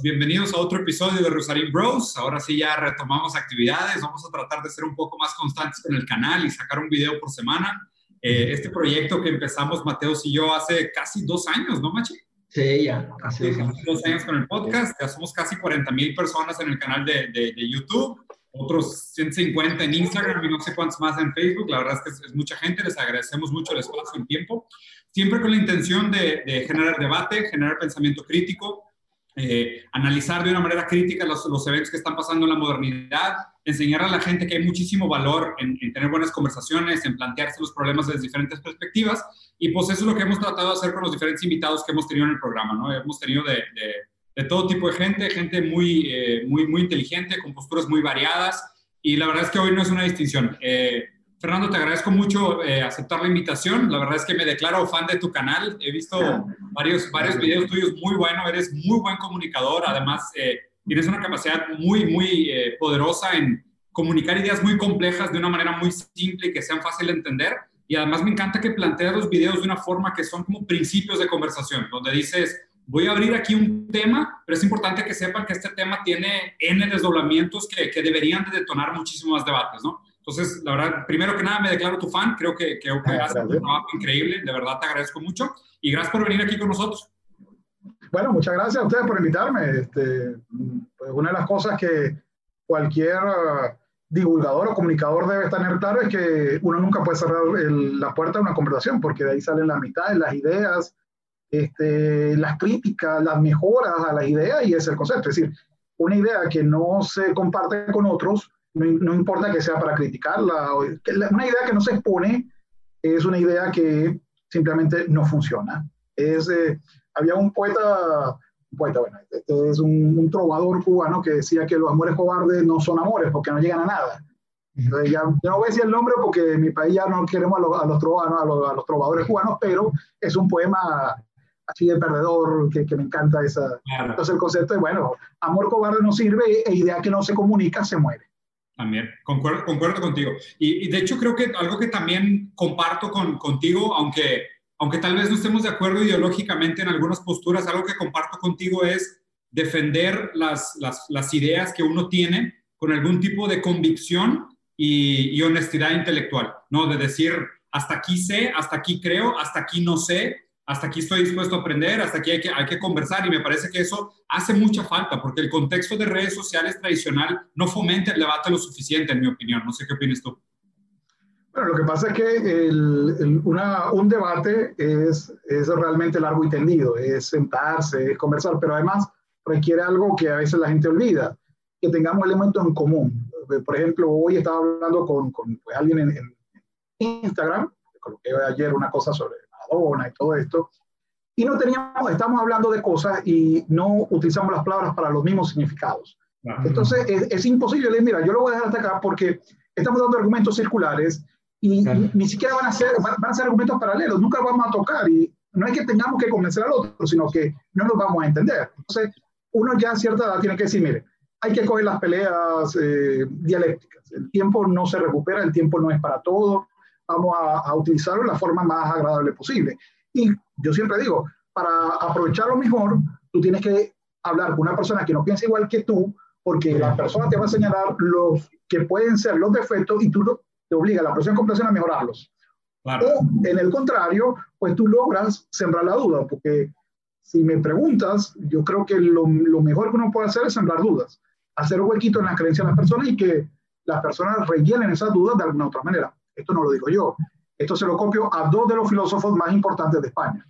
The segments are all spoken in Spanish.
Bienvenidos a otro episodio de Rosarín Bros. Ahora sí ya retomamos actividades, vamos a tratar de ser un poco más constantes con el canal y sacar un video por semana. Eh, este proyecto que empezamos Mateos y yo hace casi dos años, ¿no, Machi? Sí, ya, Sí, dos años. dos años con el podcast, ya somos casi 40 mil personas en el canal de, de- de YouTube, otros 150 en Instagram y no sé cuántos más en Facebook, la verdad es que es, es mucha gente, les agradecemos mucho el espacio y el tiempo, siempre con la intención de, de generar debate, generar pensamiento crítico, eh, analizar de una manera crítica los, los eventos que están pasando en la modernidad, enseñar a la gente que hay muchísimo valor en, en tener buenas conversaciones, en plantearse los problemas desde diferentes perspectivas, y pues eso es lo que hemos tratado de hacer con los diferentes invitados que hemos tenido en el programa, ¿no? Hemos tenido de, de- de todo tipo de gente, gente muy, eh, muy, muy inteligente, con posturas muy variadas, y la verdad es que hoy no es una distinción. Eh, Fernando, te agradezco mucho eh, aceptar la invitación. La verdad es que me declaro fan de tu canal. He visto varios, varios videos tuyos muy buenos. Eres muy buen comunicador. Además, eh, tienes una capacidad muy, muy eh, poderosa en comunicar ideas muy complejas de una manera muy simple y que sean fácil de entender. Y además me encanta que planteas los videos de una forma que son como principios de conversación, donde dices, voy a abrir aquí un tema, pero es importante que sepan que este tema tiene N desdoblamientos que, que deberían de detonar muchísimos más debates, ¿no? Entonces, la verdad, primero que nada me declaro tu fan, creo que, que, que haces un trabajo increíble, de verdad te agradezco mucho y gracias por venir aquí con nosotros. Bueno, muchas gracias a ustedes por invitarme. Este, pues una de las cosas que cualquier uh, divulgador o comunicador debe tener claro es que uno nunca puede cerrar el- la puerta a una conversación, porque de ahí salen las mitades, las ideas, este, las críticas, las mejoras a las ideas y es el concepto. Es decir, una idea que no se comparte con otros, no, no importa que sea para criticarla, o- la- una idea que no se expone es una idea que simplemente no funciona. Es, eh, había un poeta, un poeta, bueno, este es un, un trovador cubano que decía que los amores cobardes no son amores porque no llegan a nada. Entonces ya, yo no voy a decir el nombre porque en mi país ya no queremos a los, a los, a los, a los trovadores cubanos, pero es un poema así de perdedor que, que me encanta esa. Claro. Entonces el concepto es, bueno, amor cobarde no sirve e idea que no se comunica se muere. También, concuerdo, concuerdo contigo. Y, de hecho creo que algo que también comparto con, contigo, aunque, aunque tal vez no estemos de acuerdo ideológicamente en algunas posturas, algo que comparto contigo es defender las, las, las ideas que uno tiene con algún tipo de convicción y, y honestidad intelectual, ¿no? De decir, hasta aquí sé, hasta aquí creo, hasta aquí no sé, hasta aquí estoy dispuesto a aprender, hasta aquí hay que, hay que conversar y me parece que eso hace mucha falta porque el contexto de redes sociales tradicional no fomenta el debate lo suficiente, en mi opinión. No sé qué opinas tú. Bueno, lo que pasa es que el- el- una- un debate es, es realmente largo y tendido, es sentarse, es conversar, pero además requiere algo que a veces la gente olvida, que tengamos elementos en común. Por ejemplo, hoy estaba hablando con, con, pues, alguien en, en Instagram, coloqué ayer una cosa sobre Maradona y todo esto, y no teníamos, estamos hablando de cosas y no utilizamos las palabras para los mismos significados. Entonces es, es imposible, le- mira, yo lo voy a dejar hasta acá porque estamos dando argumentos circulares y Claro. ni, siquiera van a, ser, van a ser argumentos paralelos, nunca vamos a tocar y no es que tengamos que convencer al otro, sino que no nos vamos a entender. Entonces uno ya a cierta edad tiene que decir, mire, hay que coger las peleas eh, dialécticas, el tiempo no se recupera, el tiempo no es para todo, vamos a, a utilizarlo de la forma más agradable posible. Y yo siempre digo, para aprovecharlo mejor, tú tienes que hablar con una persona que no piensa igual que tú, porque la persona te va a señalar los que pueden ser los defectos y tú lo- te obliga a la persona comprensión a mejorarlos. Claro. O en el contrario, pues tú logras sembrar la duda, porque si me preguntas, yo creo que lo, lo mejor que uno puede hacer es sembrar dudas, hacer un huequito en las creencias de las personas y que las personas rellenen esas dudas de alguna otra manera. Esto no lo digo yo, esto se lo copio a dos de los filósofos más importantes de España,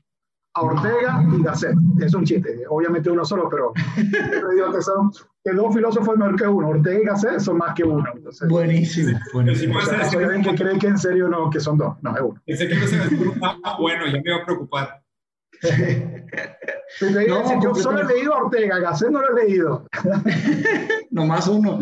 a Ortega y Gasset. Es un chiste, obviamente uno solo, pero digo que son que dos filósofos es mejor que uno. Ortega y Gasset son más que uno. Entonces, Buenísimo, Sí, buenísimo. o sea, hay alguien que cree que en serio no, que son dos, no, es uno. Que "Ah, bueno, ya me iba a preocupar. No, yo solo he leído a Ortega, Gasset no lo he leído. Nomás uno.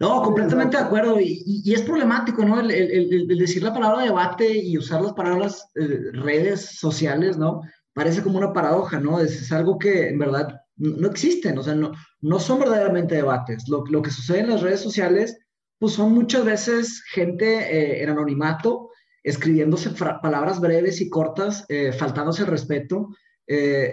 No, completamente de acuerdo. Y, es problemático, ¿no? El, decir la palabra debate y usar las palabras eh, redes sociales, ¿no? Parece como una paradoja, ¿no? Es, algo que en verdad no, existen, o sea, no, no son verdaderamente debates. Lo, lo que sucede en las redes sociales, pues son muchas veces gente eh, en anonimato, escribiéndose palabras breves y cortas, eh, faltándose el respeto,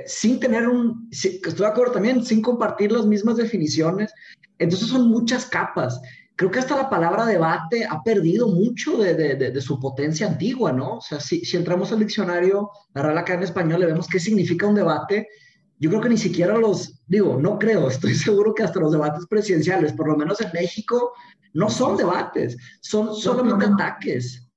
sin tener un, estoy de acuerdo también, sin compartir las mismas definiciones. Entonces son muchas capas. Creo que hasta la palabra debate ha perdido mucho de, de, su potencia antigua, ¿no? O sea, si, si entramos al diccionario, la Real Academia Española, vemos qué significa un debate. Yo creo que ni siquiera los, digo, no creo, estoy seguro que hasta los debates presidenciales, por lo menos en México, no son debates, son solamente ataques.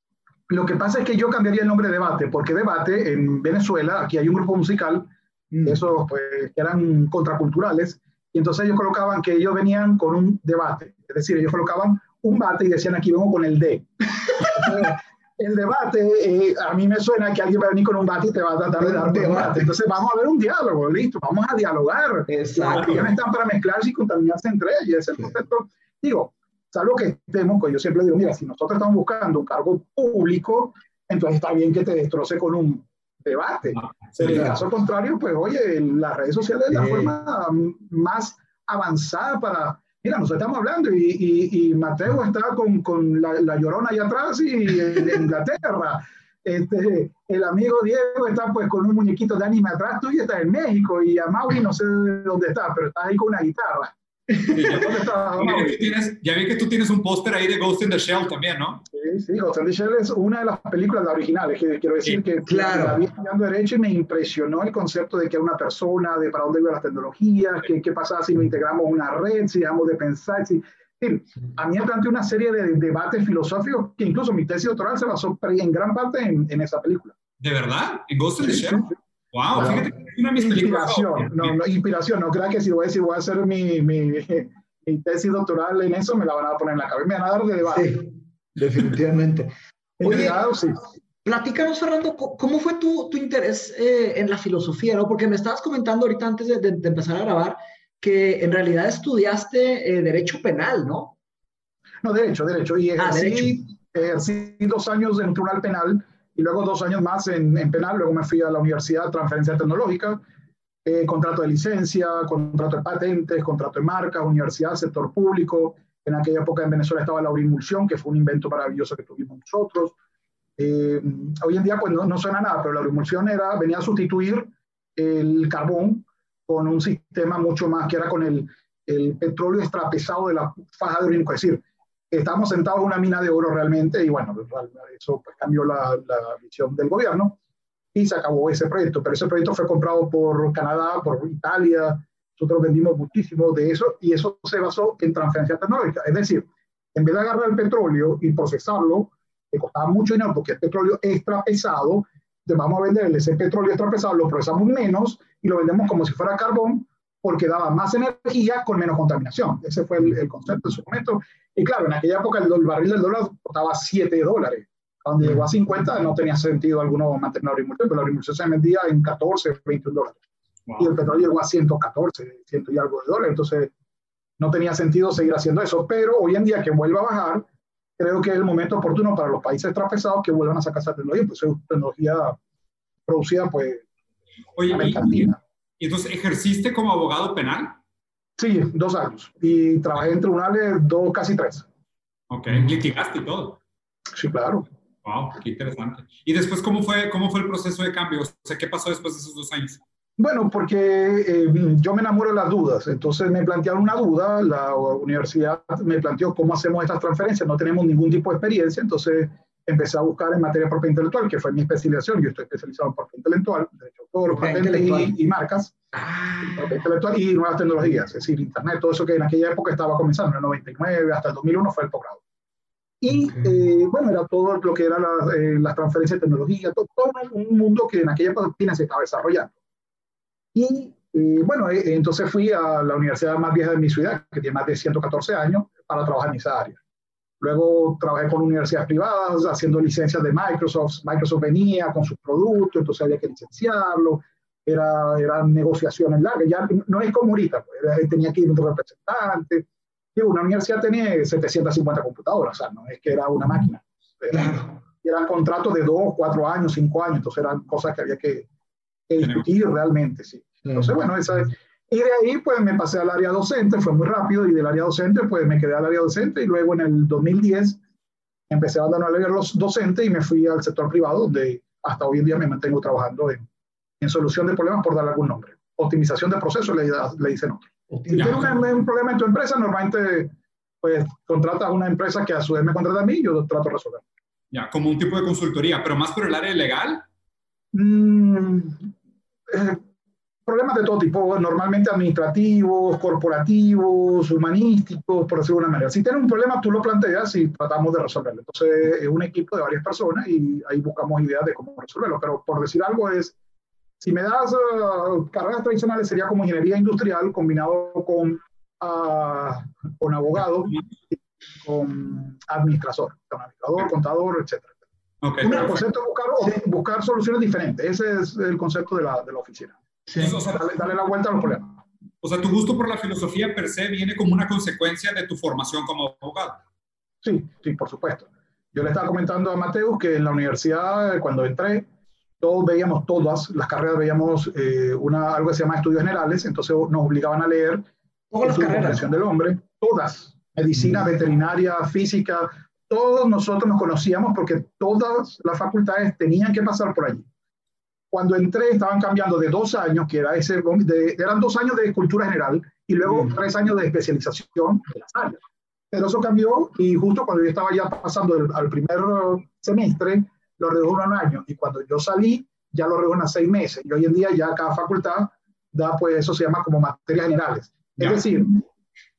Lo que pasa es que yo cambiaría el nombre de debate, porque debate en Venezuela, aquí hay un grupo musical, mm. esos pues, que eran contraculturales, y entonces ellos colocaban que ellos venían con un debate, es decir, ellos colocaban un bate y decían aquí vengo con el D. el debate, eh, a mí me suena que alguien va a venir con un bate y te va a tratar de dar debate. Entonces vamos a ver un diálogo, listo, vamos a dialogar. Exacto. Ellos están para mezclarse y contaminarse entre ellos. Es el concepto, digo, salvo que estemos, pues yo siempre digo, mira, si nosotros estamos buscando un cargo público, entonces está bien que te destroce con un debate. Ah, en el caso contrario, pues oye, las redes sociales es la forma más avanzada para... Mira, nos estamos hablando y, y, Mateo está con, con la, llorona allá atrás y en Inglaterra. Este, el amigo Diego está pues con un muñequito de anime atrás tuyo, está en México y a Mauri no sé dónde está, pero está ahí con una guitarra ya, vi que tú tienes un póster ahí de Ghost in the Shell también, ¿no? Sí, sí, Ghost in the Shell es una de las películas originales, que quiero decir que claro. la vi estudiando Derecho y me impresionó el concepto de que era una persona, de para dónde iba la tecnología, qué, qué pasaba si nos integramos una red, si dejamos de pensar, si... A mí me planteó una serie de debates filosóficos que incluso mi tesis doctoral se basó en gran parte en, en esa película. ¿De verdad? ¿En Ghost in the Shell? Wow, fíjate que es una de mis inspiración, no, no, inspiración, no creas que si voy a decir voy a hacer mi, mi, mi, tesis doctoral en eso, me la van a poner en la cabeza, me van a dar de debate. Sí, definitivamente. Oye, sí. Platícanos, Fernando, ¿cómo fue tu, tu interés eh, en la filosofía? ¿no? Porque me estabas comentando ahorita antes de, de, empezar a grabar que en realidad estudiaste eh, Derecho Penal, ¿no? No, Derecho, Derecho. Y ah, ejercí, ah, ejercí dos años en un tribunal penal y luego dos años más en, en penal, luego me fui a la universidad, transferencia tecnológica, eh, contrato de licencia, contrato de patentes, contrato de marca, universidad, sector público. En aquella época en Venezuela estaba la urimulsión, que fue un invento maravilloso que tuvimos nosotros. Eh, hoy en día pues no, no, suena nada, pero la urimulsión era, venía a sustituir el carbón con un sistema mucho más que era con el, el petróleo extrapesado de la faja de urínico, es decir, estamos sentados en una mina de oro realmente y bueno, eso pues, cambió la, la, visión del gobierno y se acabó ese proyecto, pero ese proyecto fue comprado por Canadá, por Italia, nosotros vendimos muchísimo de eso y eso se basó en transferencia tecnológica, es decir, en vez de agarrar el petróleo y procesarlo, que costaba mucho dinero porque es petróleo extra pesado, vamos a vender ese petróleo extra pesado, lo procesamos menos y lo vendemos como si fuera carbón porque daba más energía con menos contaminación. Ese fue el, concepto en su momento. Y claro, en aquella época el, barril del dólar costaba 7 dólares. Cuando llegó a 50 no tenía sentido alguno mantener la agrimulsión, pero la agrimulsión se vendía en 14, 21 dólares. Y el petróleo llegó a 114, 100 y algo de dólares. Entonces no tenía sentido seguir haciendo eso. Pero hoy en día que vuelva a bajar, creo que es el momento oportuno para los países traspesados que vuelvan a sacar esa tecnología, pues es tecnología producida pues Oye, ¿Y entonces ejerciste como abogado penal? Sí, dos años. Y trabajé en tribunales dos, casi tres. Ok, litigaste y todo. Sí, claro. Wow, qué interesante. ¿Y después cómo fue, cómo fue el proceso de cambio? O sea, ¿qué pasó después de esos dos años? Bueno, porque eh, yo me enamoro de las dudas. Entonces me plantearon una duda, la universidad me planteó cómo hacemos estas transferencias. No tenemos ningún tipo de experiencia, entonces empecé a buscar en materia de propiedad intelectual, que fue mi especialización. Yo estoy especializado en propiedad intelectual, derecho autor, patentes y, y, marcas, ah. propiedad intelectual y nuevas tecnologías, es decir, Internet, todo eso que en aquella época estaba comenzando, en el 99 hasta el 2001 fue el posgrado. Y eh, bueno, era todo lo que era la, eh, las transferencias de tecnología, todo, un mundo que en aquella época se estaba desarrollando. Y eh, bueno, entonces fui a la universidad más vieja de mi ciudad, que tiene más de 114 años, para trabajar en esa área. Luego trabajé con universidades privadas haciendo licencias de Microsoft. Microsoft venía con sus productos, entonces había que licenciarlo. Era, eran negociaciones largas. Ya no es como ahorita, pues, tenía que ir un representante. digo, una universidad tenía 750 computadoras, o sea, no es que era una máquina. Eran, eran contratos de dos, cuatro años, cinco años, entonces eran cosas que había que, discutir realmente, sí. Entonces, bueno, esa y de ahí pues me pasé al área docente, fue muy rápido, y del área docente pues me quedé al área docente y luego en el 2010 empecé a abandonar el área docente y me fui al sector privado donde hasta hoy en día me mantengo trabajando en, en solución de problemas por darle algún nombre. Optimización de procesos le, le dicen otro. Si tienes un, problema en tu empresa, normalmente pues contratas a una empresa que a su vez me contrata a mí y yo trato de resolver. Ya, como un tipo de consultoría, pero más por el área legal. Mm, eh, problemas de todo tipo, normalmente administrativos, corporativos, humanísticos, por decirlo de una manera. Si tienes un problema, tú lo planteas y tratamos de resolverlo. Entonces, es un equipo de varias personas y ahí buscamos ideas de cómo resolverlo. Pero por decir algo es, si me das uh, carreras tradicionales, sería como ingeniería industrial combinado con, uh, con abogado, con administrador, con administrador, contador, etc. Okay. el concepto es buscar, buscar soluciones diferentes. Ese es el concepto de la, de la oficina. Sí. O sea, dale, la vuelta al problema. O sea, tu gusto por la filosofía per se viene como una consecuencia de tu formación como abogado. Sí, sí, por supuesto. Yo le estaba comentando a Mateus que en la universidad, cuando entré, todos veíamos, todas las carreras veíamos eh, una, algo que se llama estudios generales, entonces nos obligaban a leer todas las carreras del hombre, todas, medicina, mm. veterinaria, física, todos nosotros nos conocíamos porque todas las facultades tenían que pasar por allí cuando entré estaban cambiando de dos años, que era ese, eran dos años de cultura general y luego tres años de especialización en las áreas. Pero eso cambió y justo cuando yo estaba ya pasando al primer semestre, lo redujo a un año. Y cuando yo salí, ya lo redujo a seis meses. Y hoy en día ya cada facultad da, pues eso se llama como materias generales. Es decir,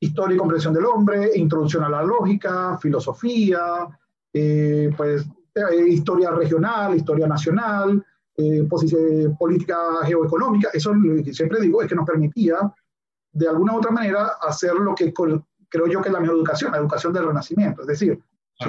historia y comprensión del hombre, introducción a la lógica, filosofía, eh, pues eh, historia regional, historia nacional, eh, política geoeconómica, eso lo que siempre digo es que nos permitía de alguna u otra manera hacer lo que creo yo que es la mejor educación, la educación del renacimiento, es decir,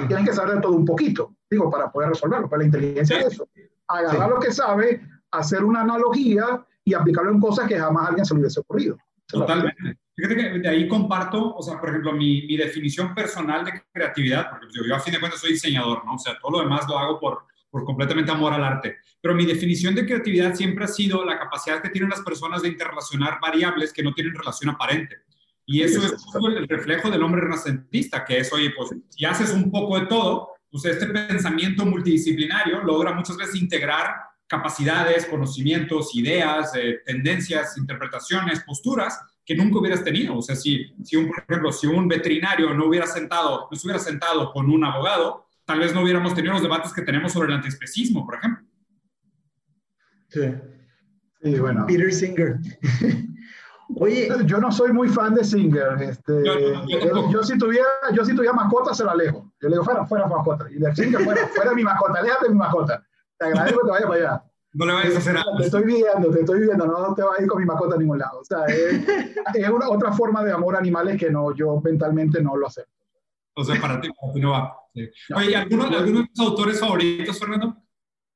tienen que saber de todo un poquito, digo, para poder resolverlo, para la inteligencia es eso, agarrar lo que sabe, hacer una analogía y aplicarlo en cosas que jamás a alguien se le hubiese ocurrido. Totalmente. Fíjate que de ahí comparto, o sea, por ejemplo, mi, mi definición personal de creatividad, porque yo, yo, a fin de cuentas soy diseñador, ¿no? O sea, todo lo demás lo hago por, por completamente amor al arte. Pero mi definición de creatividad siempre ha sido la capacidad que tienen las personas de interrelacionar variables que no tienen relación aparente. Y eso es el reflejo del hombre renacentista, que es, oye, pues si haces un poco de todo, pues este pensamiento multidisciplinario logra muchas veces integrar capacidades, conocimientos, ideas, eh, tendencias, interpretaciones, posturas que nunca hubieras tenido. O sea, si, si un, por ejemplo, si un veterinario no hubiera sentado, no se hubiera sentado con un abogado, tal vez no hubiéramos tenido los debates que tenemos sobre el antiespecismo, por ejemplo. Sí. Sí, bueno. Peter Singer. Oye, yo no soy muy fan de Singer. Este, yo, si tuviera, yo si tuviera mascota se la alejo. Yo le digo, fuera, fuera mascota. Y de Singer, fuera, fuera mi mascota, aléjate de mi mascota. Te agradezco que vayas para allá. No le vayas a hacer nada. Te estoy viendo, te estoy viendo, no te vas a ir con mi mascota a ningún lado. O sea, es, es una, otra forma de amor a animales que no, yo mentalmente no lo acepto. O sea, para ti, no va. Oye, ¿algunos, ¿algunos de tus autores favoritos, Fernando?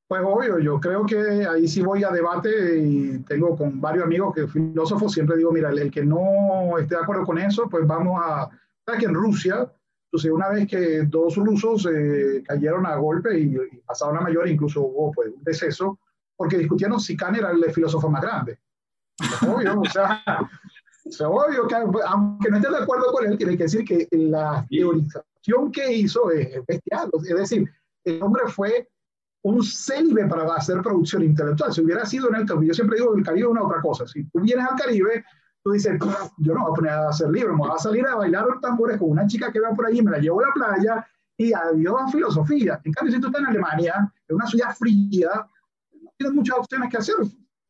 Pues obvio, yo creo que ahí sí voy a debate y tengo con varios amigos que filósofos siempre digo, mira, el, que no esté de acuerdo con eso, pues vamos a... que en Rusia, entonces una vez que dos rusos eh, cayeron a golpe y, pasaron a mayor, incluso hubo pues, un deceso, porque discutieron si Kant era el filósofo más grande. obvio, o sea, es obvio que aunque no esté de acuerdo con él, tiene que decir que la teorización que hizo es bestial. Es decir, el hombre fue un célibe para hacer producción intelectual. Si hubiera sido en el Caribe, yo siempre digo que el Caribe es una otra cosa. Si tú vienes al Caribe, tú dices, yo no voy a poner a hacer libros, me voy a salir a bailar los tambores con una chica que va por allí, me la llevo a la playa y adiós a filosofía. En cambio, si tú estás en Alemania, en una ciudad fría, no tienes muchas opciones que hacer,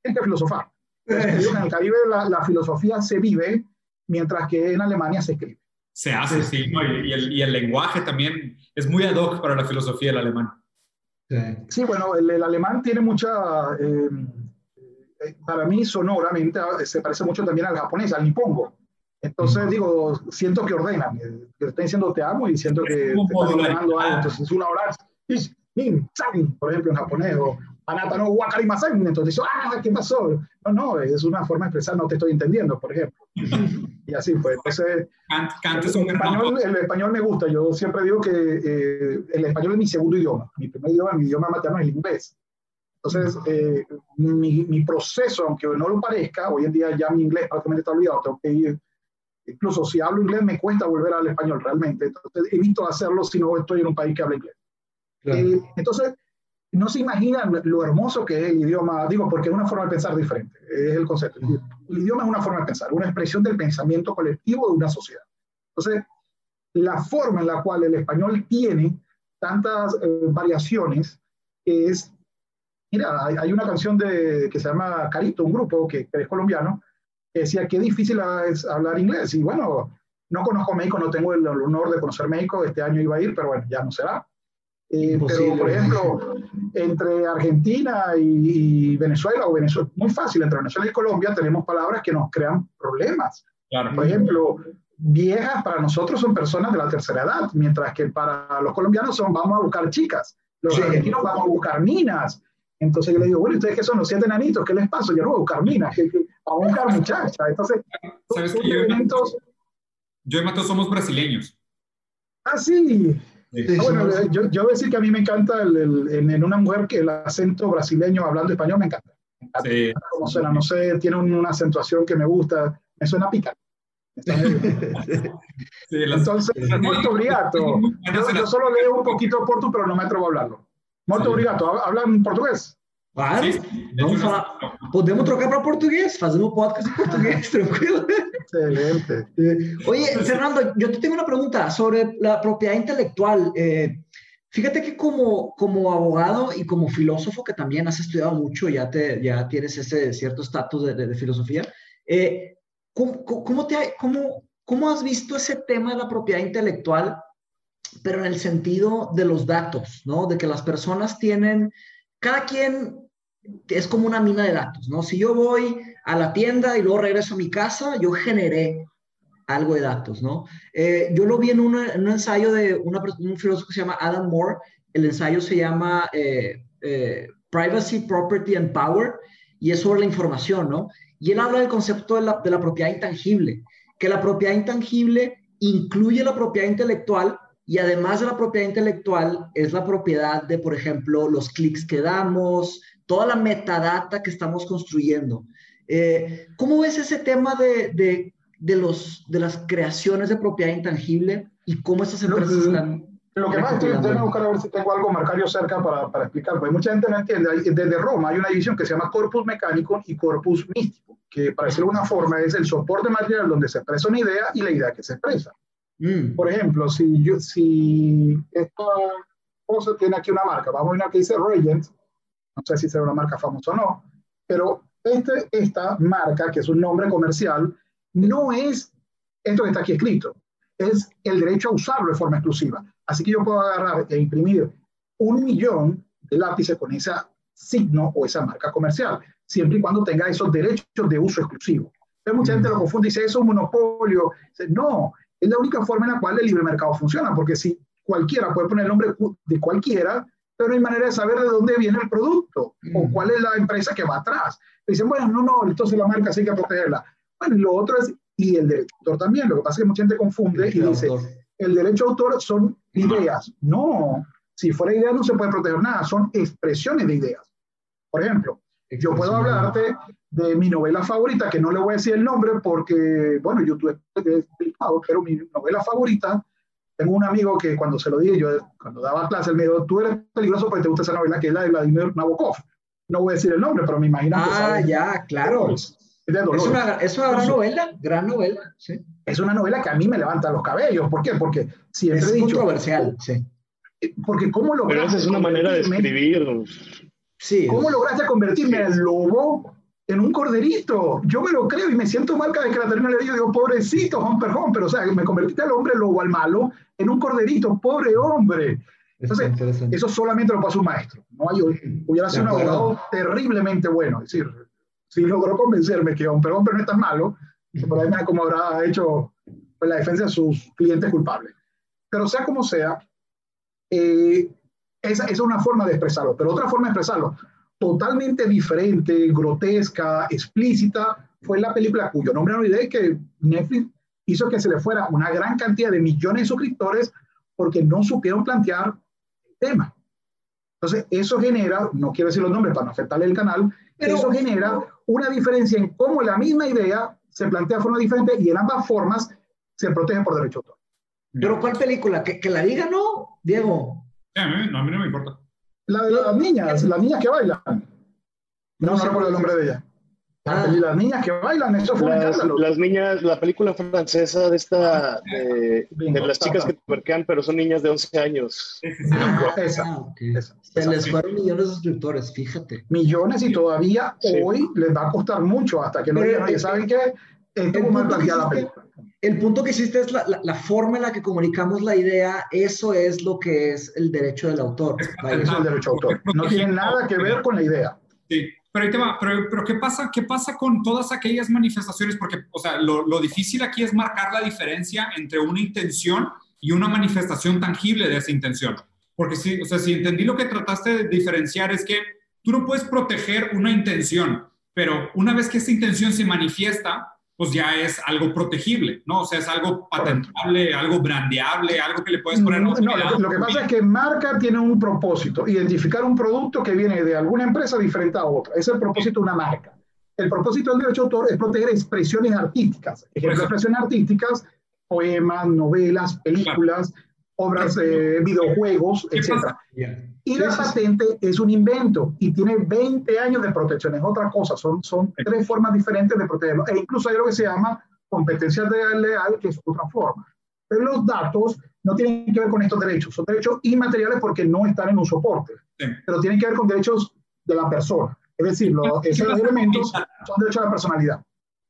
tienes que filosofar. En el Caribe la, filosofía se vive, mientras que en Alemania se escribe. Se hace, sí, y, el, y, el, lenguaje también es muy ad hoc para la filosofía del alemán. Sí, bueno, el, alemán tiene mucha, eh, eh, para mí sonoramente ah, se parece mucho también al japonés, al nipongo. Entonces digo, siento que ordenan, eh, que estoy diciendo te amo y siento que te están ordenando algo. Entonces una hora, por ejemplo, en japonés, o anata no wakarimasen, entonces dice, ah, ¿qué pasó? No, no, es una forma de expresar, no te estoy entendiendo, por ejemplo. Y así fue. Entonces, el, español, el español me gusta, yo siempre digo que eh, el español es mi segundo idioma, mi primer idioma, mi idioma materno es el inglés. Entonces, eh, mi, mi, proceso, aunque no lo parezca, hoy en día ya mi inglés prácticamente está olvidado, tengo que ir, incluso si hablo inglés me cuesta volver al español realmente, entonces evito hacerlo si no estoy en un país que habla inglés. Eh, entonces, no se imaginan lo hermoso que es el idioma, digo, porque es una forma de pensar diferente, es el concepto. El idioma es una forma de pensar, una expresión del pensamiento colectivo de una sociedad. Entonces, la forma en la cual el español tiene tantas eh, variaciones es, mira, hay, una canción de, que se llama Carito, un grupo que, es colombiano, que decía qué difícil es hablar inglés. Y bueno, no conozco México, no tengo el honor de conocer México, este año iba a ir, pero bueno, ya no será. Eh, pero, por ejemplo, entre Argentina y, Venezuela, o Venezuela, muy fácil, entre Venezuela y Colombia tenemos palabras que nos crean problemas. Por ejemplo, viejas para nosotros son personas de la tercera edad, mientras que para los colombianos son vamos a buscar chicas, los argentinos vamos a buscar minas. Entonces yo le digo, bueno, ustedes que son los siete nanitos, ¿qué les pasa? Yo no voy a buscar minas, vamos a buscar muchachas. Entonces, ¿sabes que yo, elementos... yo y Mato somos brasileños? Ah, sí. Ah, bueno, yo, yo, voy a decir que a mí me encanta el, en, una mujer que el acento brasileño hablando español me encanta. Sí. Como suena, no sé, tiene una acentuación que me gusta, me suena pica. sí, Entonces, molto obrigado. Yo, yo, solo leo un poquito portu, pero no me atrevo a hablarlo. Sí. obrigado. ¿Hablan portugués? Claro, vamos falar. Podemos trocar para portugués, fazemos podcast en portugués, tranquilo. Excelente. Oye, Fernando, yo te tengo una pregunta sobre la propiedad intelectual. Eh, fíjate que como, como abogado y como filósofo, que también has estudiado mucho, ya, te, ya tienes ese cierto estatus de, de, filosofía, eh, ¿cómo, cómo, te, cómo, ¿cómo has visto ese tema de la propiedad intelectual, pero en el sentido de los datos, ¿no? De que las personas tienen cada quien es como una mina de datos, ¿no? Si yo voy a la tienda y luego regreso a mi casa, yo generé algo de datos, ¿no? Eh, yo lo vi en, un ensayo de un filósofo que se llama Adam Moore, el ensayo se llama eh, eh, Privacy, Property and Power, y es sobre la información, ¿no? Y él habla del concepto de la, de la propiedad intangible, que la propiedad intangible incluye la propiedad intelectual y además de la propiedad intelectual, es la propiedad de, por ejemplo, los clics que damos, toda la metadata que estamos construyendo. Eh, ¿Cómo ves ese tema de, de, los, de las creaciones de propiedad intangible y cómo esas empresas están... Lo que más estoy intentando buscar a ver si tengo algo marcario cerca para, para explicar, porque mucha gente no entiende. Desde Roma hay una división que se llama corpus mecánico y corpus místico, que para decirlo de una forma es el soporte material donde se expresa una idea y la idea que se expresa. Mm. Por ejemplo, si, yo, si esta cosa tiene aquí una marca, vamos a ver que dice Regent, no sé si será una marca famosa o no, pero este, esta marca, que es un nombre comercial, no es esto que está aquí escrito, es el derecho a usarlo de forma exclusiva. Así que yo puedo agarrar e imprimir un millón de lápices con ese signo o esa marca comercial, siempre y cuando tenga esos derechos de uso exclusivo. Pero mucha gente lo confunde y dice, eso es un monopolio. No, es la única forma en la cual el libre mercado funciona, porque si cualquiera puede poner el nombre de cualquiera, pero no hay manera de saber de dónde viene el producto o mm. cuál es la empresa que va atrás. Dicen, bueno, no, no, entonces la marca sí hay que protegerla. Bueno, y lo otro es, y el derecho de autor también, lo que pasa es que mucha gente confunde y dice, el derecho de autor son ideas. No, si fuera idea no se puede proteger nada, son expresiones de ideas. Por ejemplo, yo puedo hablarte de mi novela favorita, que no le voy a decir el nombre porque, bueno, YouTube es explicado, pero mi novela favorita, tengo un amigo que cuando se lo dije, yo cuando daba clase, él me dijo, tú eres peligroso porque te gusta esa novela, que es la de Vladimir Nabokov. No voy a decir el nombre, pero me imagino ah, que Ah, ya, claro. Es, una, es una gran novela, gran novela, sí. Es una novela que a mí me levanta los cabellos. ¿Por qué? Porque siempre es he dicho... controversial, sí. Porque cómo lo Pero esa es una manera de escribir. Sí, ¿Cómo lograste convertirme en lobo en un corderito? Yo me lo creo y me siento mal cada vez que la termino de digo, pobrecito, Humper Humper, o sea, me convertiste al hombre lobo, al malo, en un corderito, pobre hombre. Entonces, eso solamente lo pasa un maestro. ¿no? Yo hubiera sido un abogado terriblemente bueno. Es decir, si logró convencerme que Humper Humper no es tan malo, por ahí me como habrá hecho pues, la defensa de sus clientes culpables. Pero sea como sea, eh, esa, es una forma de expresarlo. Pero otra forma de expresarlo, totalmente diferente, grotesca, explícita, fue la película cuyo nombre no olvidé que Netflix hizo que se le fuera una gran cantidad de millones de suscriptores porque no supieron plantear el tema. Entonces, eso genera, no quiero decir los nombres para no afectarle el canal, pero eso genera una diferencia en cómo la misma idea se plantea de forma diferente y en ambas formas se protege por derecho de autor. Pero ¿cuál película? ¿Que, que la diga, no, Diego? a, mí, no, a mí no me importa. La de las niñas, las niñas que bailan. No, no recuerdo el nombre de ella. Ah. Las niñas que bailan, eso fue las, las niñas, la película francesa de esta, de, de las chicas que tuerquean, pero son niñas de 11 años. Ah, esa, okay. esa, Se les fueron millones de suscriptores, fíjate. Millones y todavía sí. hoy les va a costar mucho hasta que no digan, ¿saben qué? El, el, punto que hiciste, el punto que hiciste es la, la, la, forma en la que comunicamos la idea, eso es lo que es el derecho del autor. Eso es el derecho de autor. No tiene nada que ver con la idea. Sí, pero, tema, pero, pero ¿qué, pasa, ¿qué pasa con todas aquellas manifestaciones? Porque, o sea, lo, lo, difícil aquí es marcar la diferencia entre una intención y una manifestación tangible de esa intención. Porque si, o sea, si entendí lo que trataste de diferenciar es que tú no puedes proteger una intención, pero una vez que esa intención se manifiesta, pues ya es algo protegible, ¿no? O sea, es algo patentable, algo brandeable, algo que le puedes poner... No, no lo, lo, que pasa es que marca tiene un propósito, identificar un producto que viene de alguna empresa diferente a otra. Ese es el propósito de una marca. El propósito del derecho de autor es proteger expresiones artísticas. Ejemplo, expresiones artísticas, poemas, novelas, películas, claro. Obras, eh, videojuegos, etc. Y la patente es un invento y tiene 20 años de protección, es otra cosa, son, son tres formas diferentes de protegerlo. E incluso hay lo que se llama competencia leal, que es otra forma. Pero los datos no tienen que ver con estos derechos, son derechos inmateriales porque no están en un soporte, sí. pero tienen que ver con derechos de la persona. Es decir, los, esos elementos son derechos de la personalidad.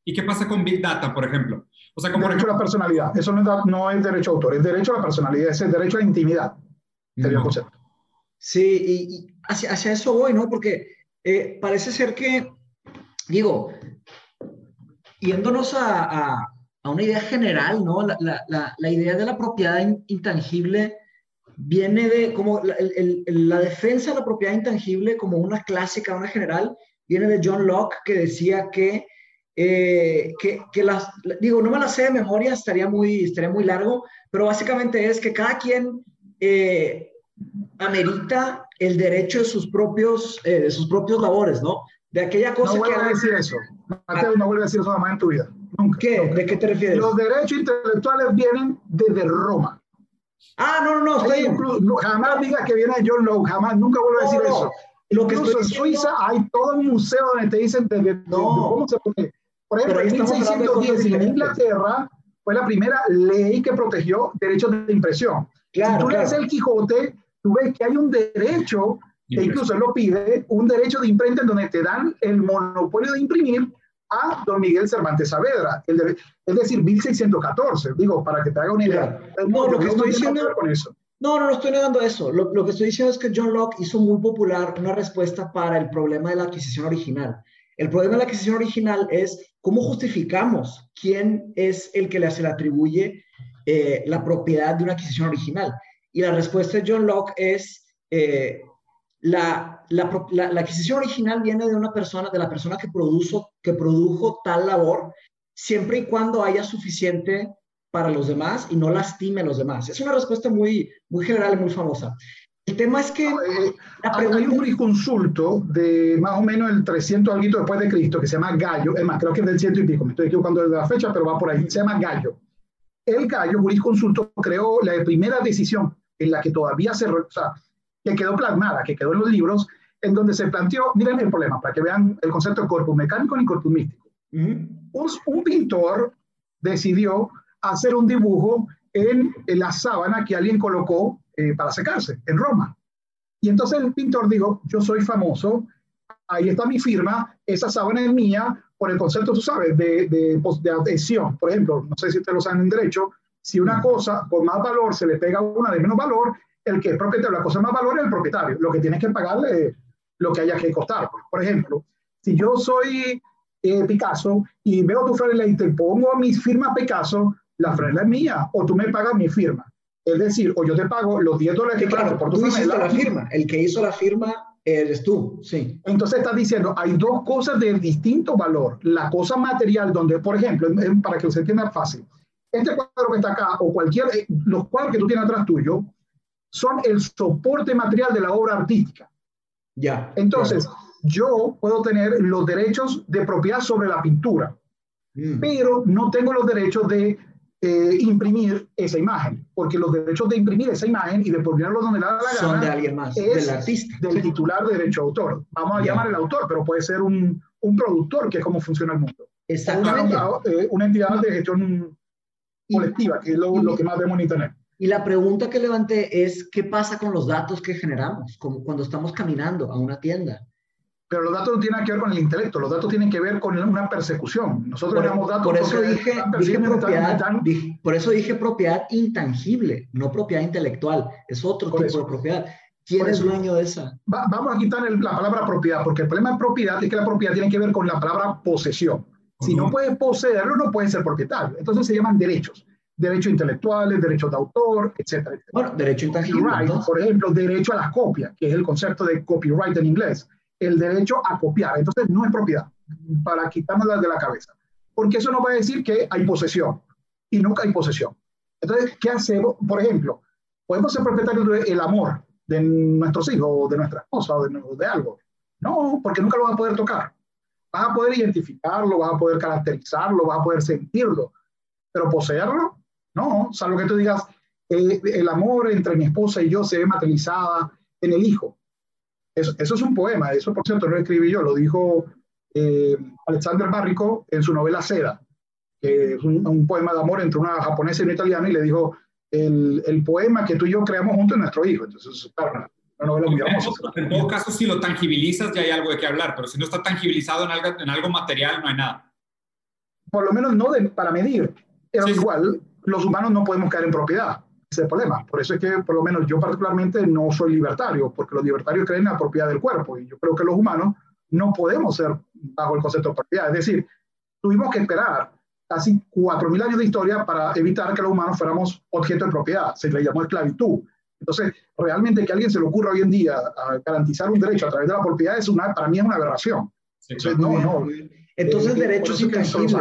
¿Y qué pasa con Big Data, por ejemplo? O sea, como derecho ejemplo, a la personalidad, eso no es, no es derecho a autor, es derecho a la personalidad, es el derecho a la intimidad. Sería el concepto. Sí, y, y hacia, hacia, eso voy, ¿no? Porque eh, parece ser que, digo, yéndonos a, a, a una idea general, ¿no? La, la, la, idea de la propiedad intangible viene de, como la, el, el, la defensa de la propiedad intangible como una clásica, una general, viene de John Locke, que decía que, eh, que, que, las, digo, no me la sé de memoria, estaría muy, estaría muy largo, pero básicamente es que cada quien... Eh, amerita el derecho de sus propios, eh, de sus propios labores, ¿no? De aquella cosa no que... No a decir eso. Mateo, no vuelve a decir eso jamás en tu vida. Nunca. ¿Qué? Nunca. ¿De qué te refieres? Los derechos intelectuales vienen desde Roma. Ah, no, no, no. Estoy... Incluso, no jamás digas que viene de John Locke, jamás, nunca vuelvo a decir no, eso. Lo que Incluso en diciendo... Suiza hay todo un museo donde te dicen de, de, de, cómo se pone. Por ejemplo, en 1610 en Inglaterra fue la primera ley que protegió derechos de impresión. Claro, si tú claro. lees el Quijote, tú ves que hay un derecho, que incluso él lo pide, un derecho de imprenta en donde te dan el monopolio de imprimir a don Miguel Cervantes Saavedra, el de, es decir, 1614, digo, para que te haga una idea. No, lo que estoy diciendo con eso. No, no, no estoy negando eso. Lo, lo, que estoy diciendo es que John Locke hizo muy popular una respuesta para el problema de la adquisición original. El problema de la adquisición original es cómo justificamos quién es el que se le atribuye eh, la propiedad de una adquisición original. Y la respuesta de John Locke es, eh, la, la, adquisición original viene de una persona, de la persona que, produjo, que produjo tal labor, siempre y cuando haya suficiente para los demás y no lastime a los demás. Es una respuesta muy, muy general y muy famosa. El tema es que... Eh, pregunta... Hay un jurisconsulto de más o menos el 300 algo después de Cristo que se llama Gallo, es más, creo que es del ciento y pico, me estoy equivocando de la fecha, pero va por ahí, se llama Gallo. El Gallo, jurisconsulto, creó la primera decisión en la que todavía se, o sea, que quedó plasmada, que quedó en los libros, en donde se planteó, miren el problema, para que vean el concepto de corpus mecánico y corpus místico. Uh -huh. un, un, pintor decidió hacer un dibujo en, en la sábana que alguien colocó eh, para secarse en Roma. Y entonces el pintor dijo, yo soy famoso, ahí está mi firma, esa sábana es mía, por el concepto, tú sabes, de, de, de adhesión. Por ejemplo, no sé si ustedes lo saben en derecho, si una cosa con más valor se le pega a una de menos valor, el que es propietario la cosa más valor es el propietario. Lo que tienes que pagarle lo que haya que costar. Por ejemplo, si yo soy eh, Picasso y veo tu franela y te pongo mi firma Picasso, la franela es mía o tú me pagas mi firma. Es decir, o yo te pago los 10 dólares que claro, por tu tú la firma. El que hizo la firma Eres tú, sí. Entonces estás diciendo, hay dos cosas de distinto valor. La cosa material, donde, por ejemplo, para que se entienda fácil, este cuadro que está acá, o cualquier, eh, los cuadros que tú tienes atrás tuyo, son el soporte material de la obra artística. Ya. Entonces, yo puedo tener los derechos de propiedad sobre la pintura, mm. pero no tengo los derechos de eh, imprimir esa imagen, porque los derechos de imprimir esa imagen y de ponerlo donde la da la gana son de alguien más, del artista. Del titular de derecho de autor. Vamos a llamar el autor, pero puede ser un, un, productor, que es como funciona el mundo. Exactamente. Una, eh, una entidad de gestión colectiva, que es lo, lo, que más vemos en Internet. Y la pregunta que levanté es, ¿qué pasa con los datos que generamos como cuando estamos caminando a una tienda? Pero los datos no tienen que ver con el intelecto, los datos tienen que ver con una persecución. Nosotros por, datos por eso dije, propiedad, por eso dije propiedad intangible, no propiedad intelectual. Es otro tipo de propiedad. ¿Quién es dueño de esa? vamos a quitar la palabra propiedad, porque el problema de propiedad es que la propiedad tiene que ver con la palabra posesión. Si no puedes poseerlo, no puedes ser propietario. Entonces se llaman derechos. Derechos intelectuales, derechos de autor, etcétera. Bueno, derecho intangible. Por ejemplo, derecho a las copias, que es el concepto de copyright en inglés el derecho a copiar. Entonces no es propiedad, para quitárnosla de la cabeza. Porque eso no va a decir que hay posesión y nunca hay posesión. Entonces, ¿qué hacemos? Por ejemplo, podemos ser propietarios del amor de nuestros hijos, o de nuestra esposa, o de, algo. No, porque nunca lo vas a poder tocar. Vas a poder identificarlo, vas a poder caracterizarlo, vas a poder sentirlo, pero poseerlo, no, salvo que tú digas, eh, el amor entre mi esposa y yo se ve materializada en el hijo. Eso, es un poema, eso por cierto no lo escribí yo, lo dijo eh, Alexander Barrico en su novela Seda, que es un, poema de amor entre una japonesa y una italiana, y le dijo el, el, poema que tú y yo creamos juntos en nuestro hijo. Entonces, claro, una novela muy hermosa. En todo caso, si lo tangibilizas, ya hay algo de qué hablar, pero si no está tangibilizado en algo, en algo material, no hay nada. Por lo menos no de, para medir. Pero igual, los humanos no podemos caer en propiedad ese problema. Por eso es que, por lo menos yo particularmente, no soy libertario, porque los libertarios creen en la propiedad del cuerpo, y yo creo que los humanos no podemos ser bajo el concepto de propiedad. Es decir, tuvimos que esperar casi 4.000 años de historia para evitar que los humanos fuéramos objeto de propiedad. Se le llamó esclavitud. Entonces, realmente que a alguien se le ocurra hoy en día a garantizar un derecho a través de la propiedad es una, para mí es una aberración. Entonces, no, no. Entonces, eh, derechos intangibles.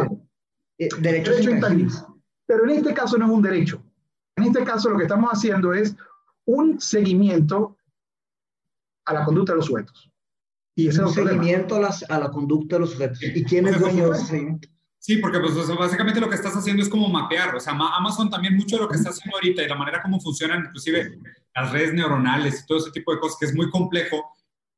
Eh, derechos intangibles. Pero en este caso no es un derecho, en este caso lo que estamos haciendo es un seguimiento a la conducta de los sujetos. Y ese un es seguimiento a, las, a, la conducta de los sujetos. ¿Y quién es dueño de ese seguimiento? Sí, porque pues, básicamente lo que estás haciendo es como mapear. O sea, Amazon también mucho de lo que está haciendo ahorita y la manera como funcionan inclusive las redes neuronales y todo ese tipo de cosas que es muy complejo,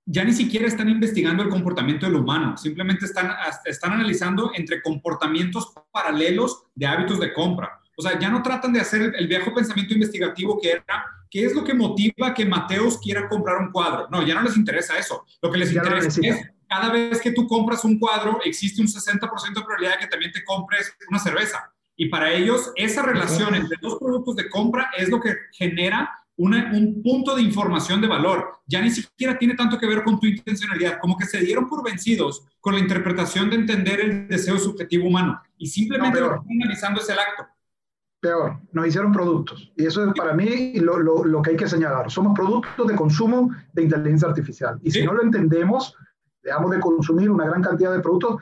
ya ni siquiera están investigando el comportamiento del humano, simplemente están, están analizando entre comportamientos paralelos de hábitos de compra. O sea, ya no tratan de hacer el viejo pensamiento investigativo que era, ¿qué es lo que motiva que Mateos quiera comprar un cuadro? No, ya no les interesa eso. Lo que les interesa es, cada vez que tú compras un cuadro, existe un 60% de probabilidad de que también te compres una cerveza. Y para ellos, esa relación entre dos productos de compra es lo que genera un punto de información de valor. Ya ni siquiera tiene tanto que ver con tu intencionalidad, como que se dieron por vencidos con la interpretación de entender el deseo subjetivo humano y simplemente lo que están analizando es el acto peor, nos hicieron productos. Y eso es para mí lo, lo, lo, que hay que señalar. Somos productos de consumo de inteligencia artificial. Y si no lo entendemos, dejamos de consumir una gran cantidad de productos.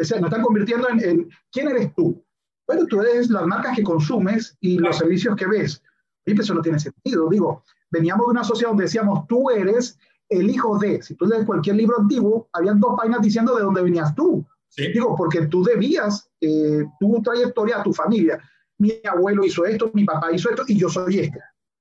O sea, nos están convirtiendo en, en, ¿quién eres tú? Bueno, tú eres las marcas que consumes y los servicios que ves. Y eso no tiene sentido. Digo, veníamos de una sociedad donde decíamos, tú eres el hijo de. Si tú lees cualquier libro antiguo, habían dos páginas diciendo de dónde venías tú. Digo, porque tú debías eh, tu trayectoria a tu familia mi abuelo hizo esto, mi papá hizo esto y yo soy este.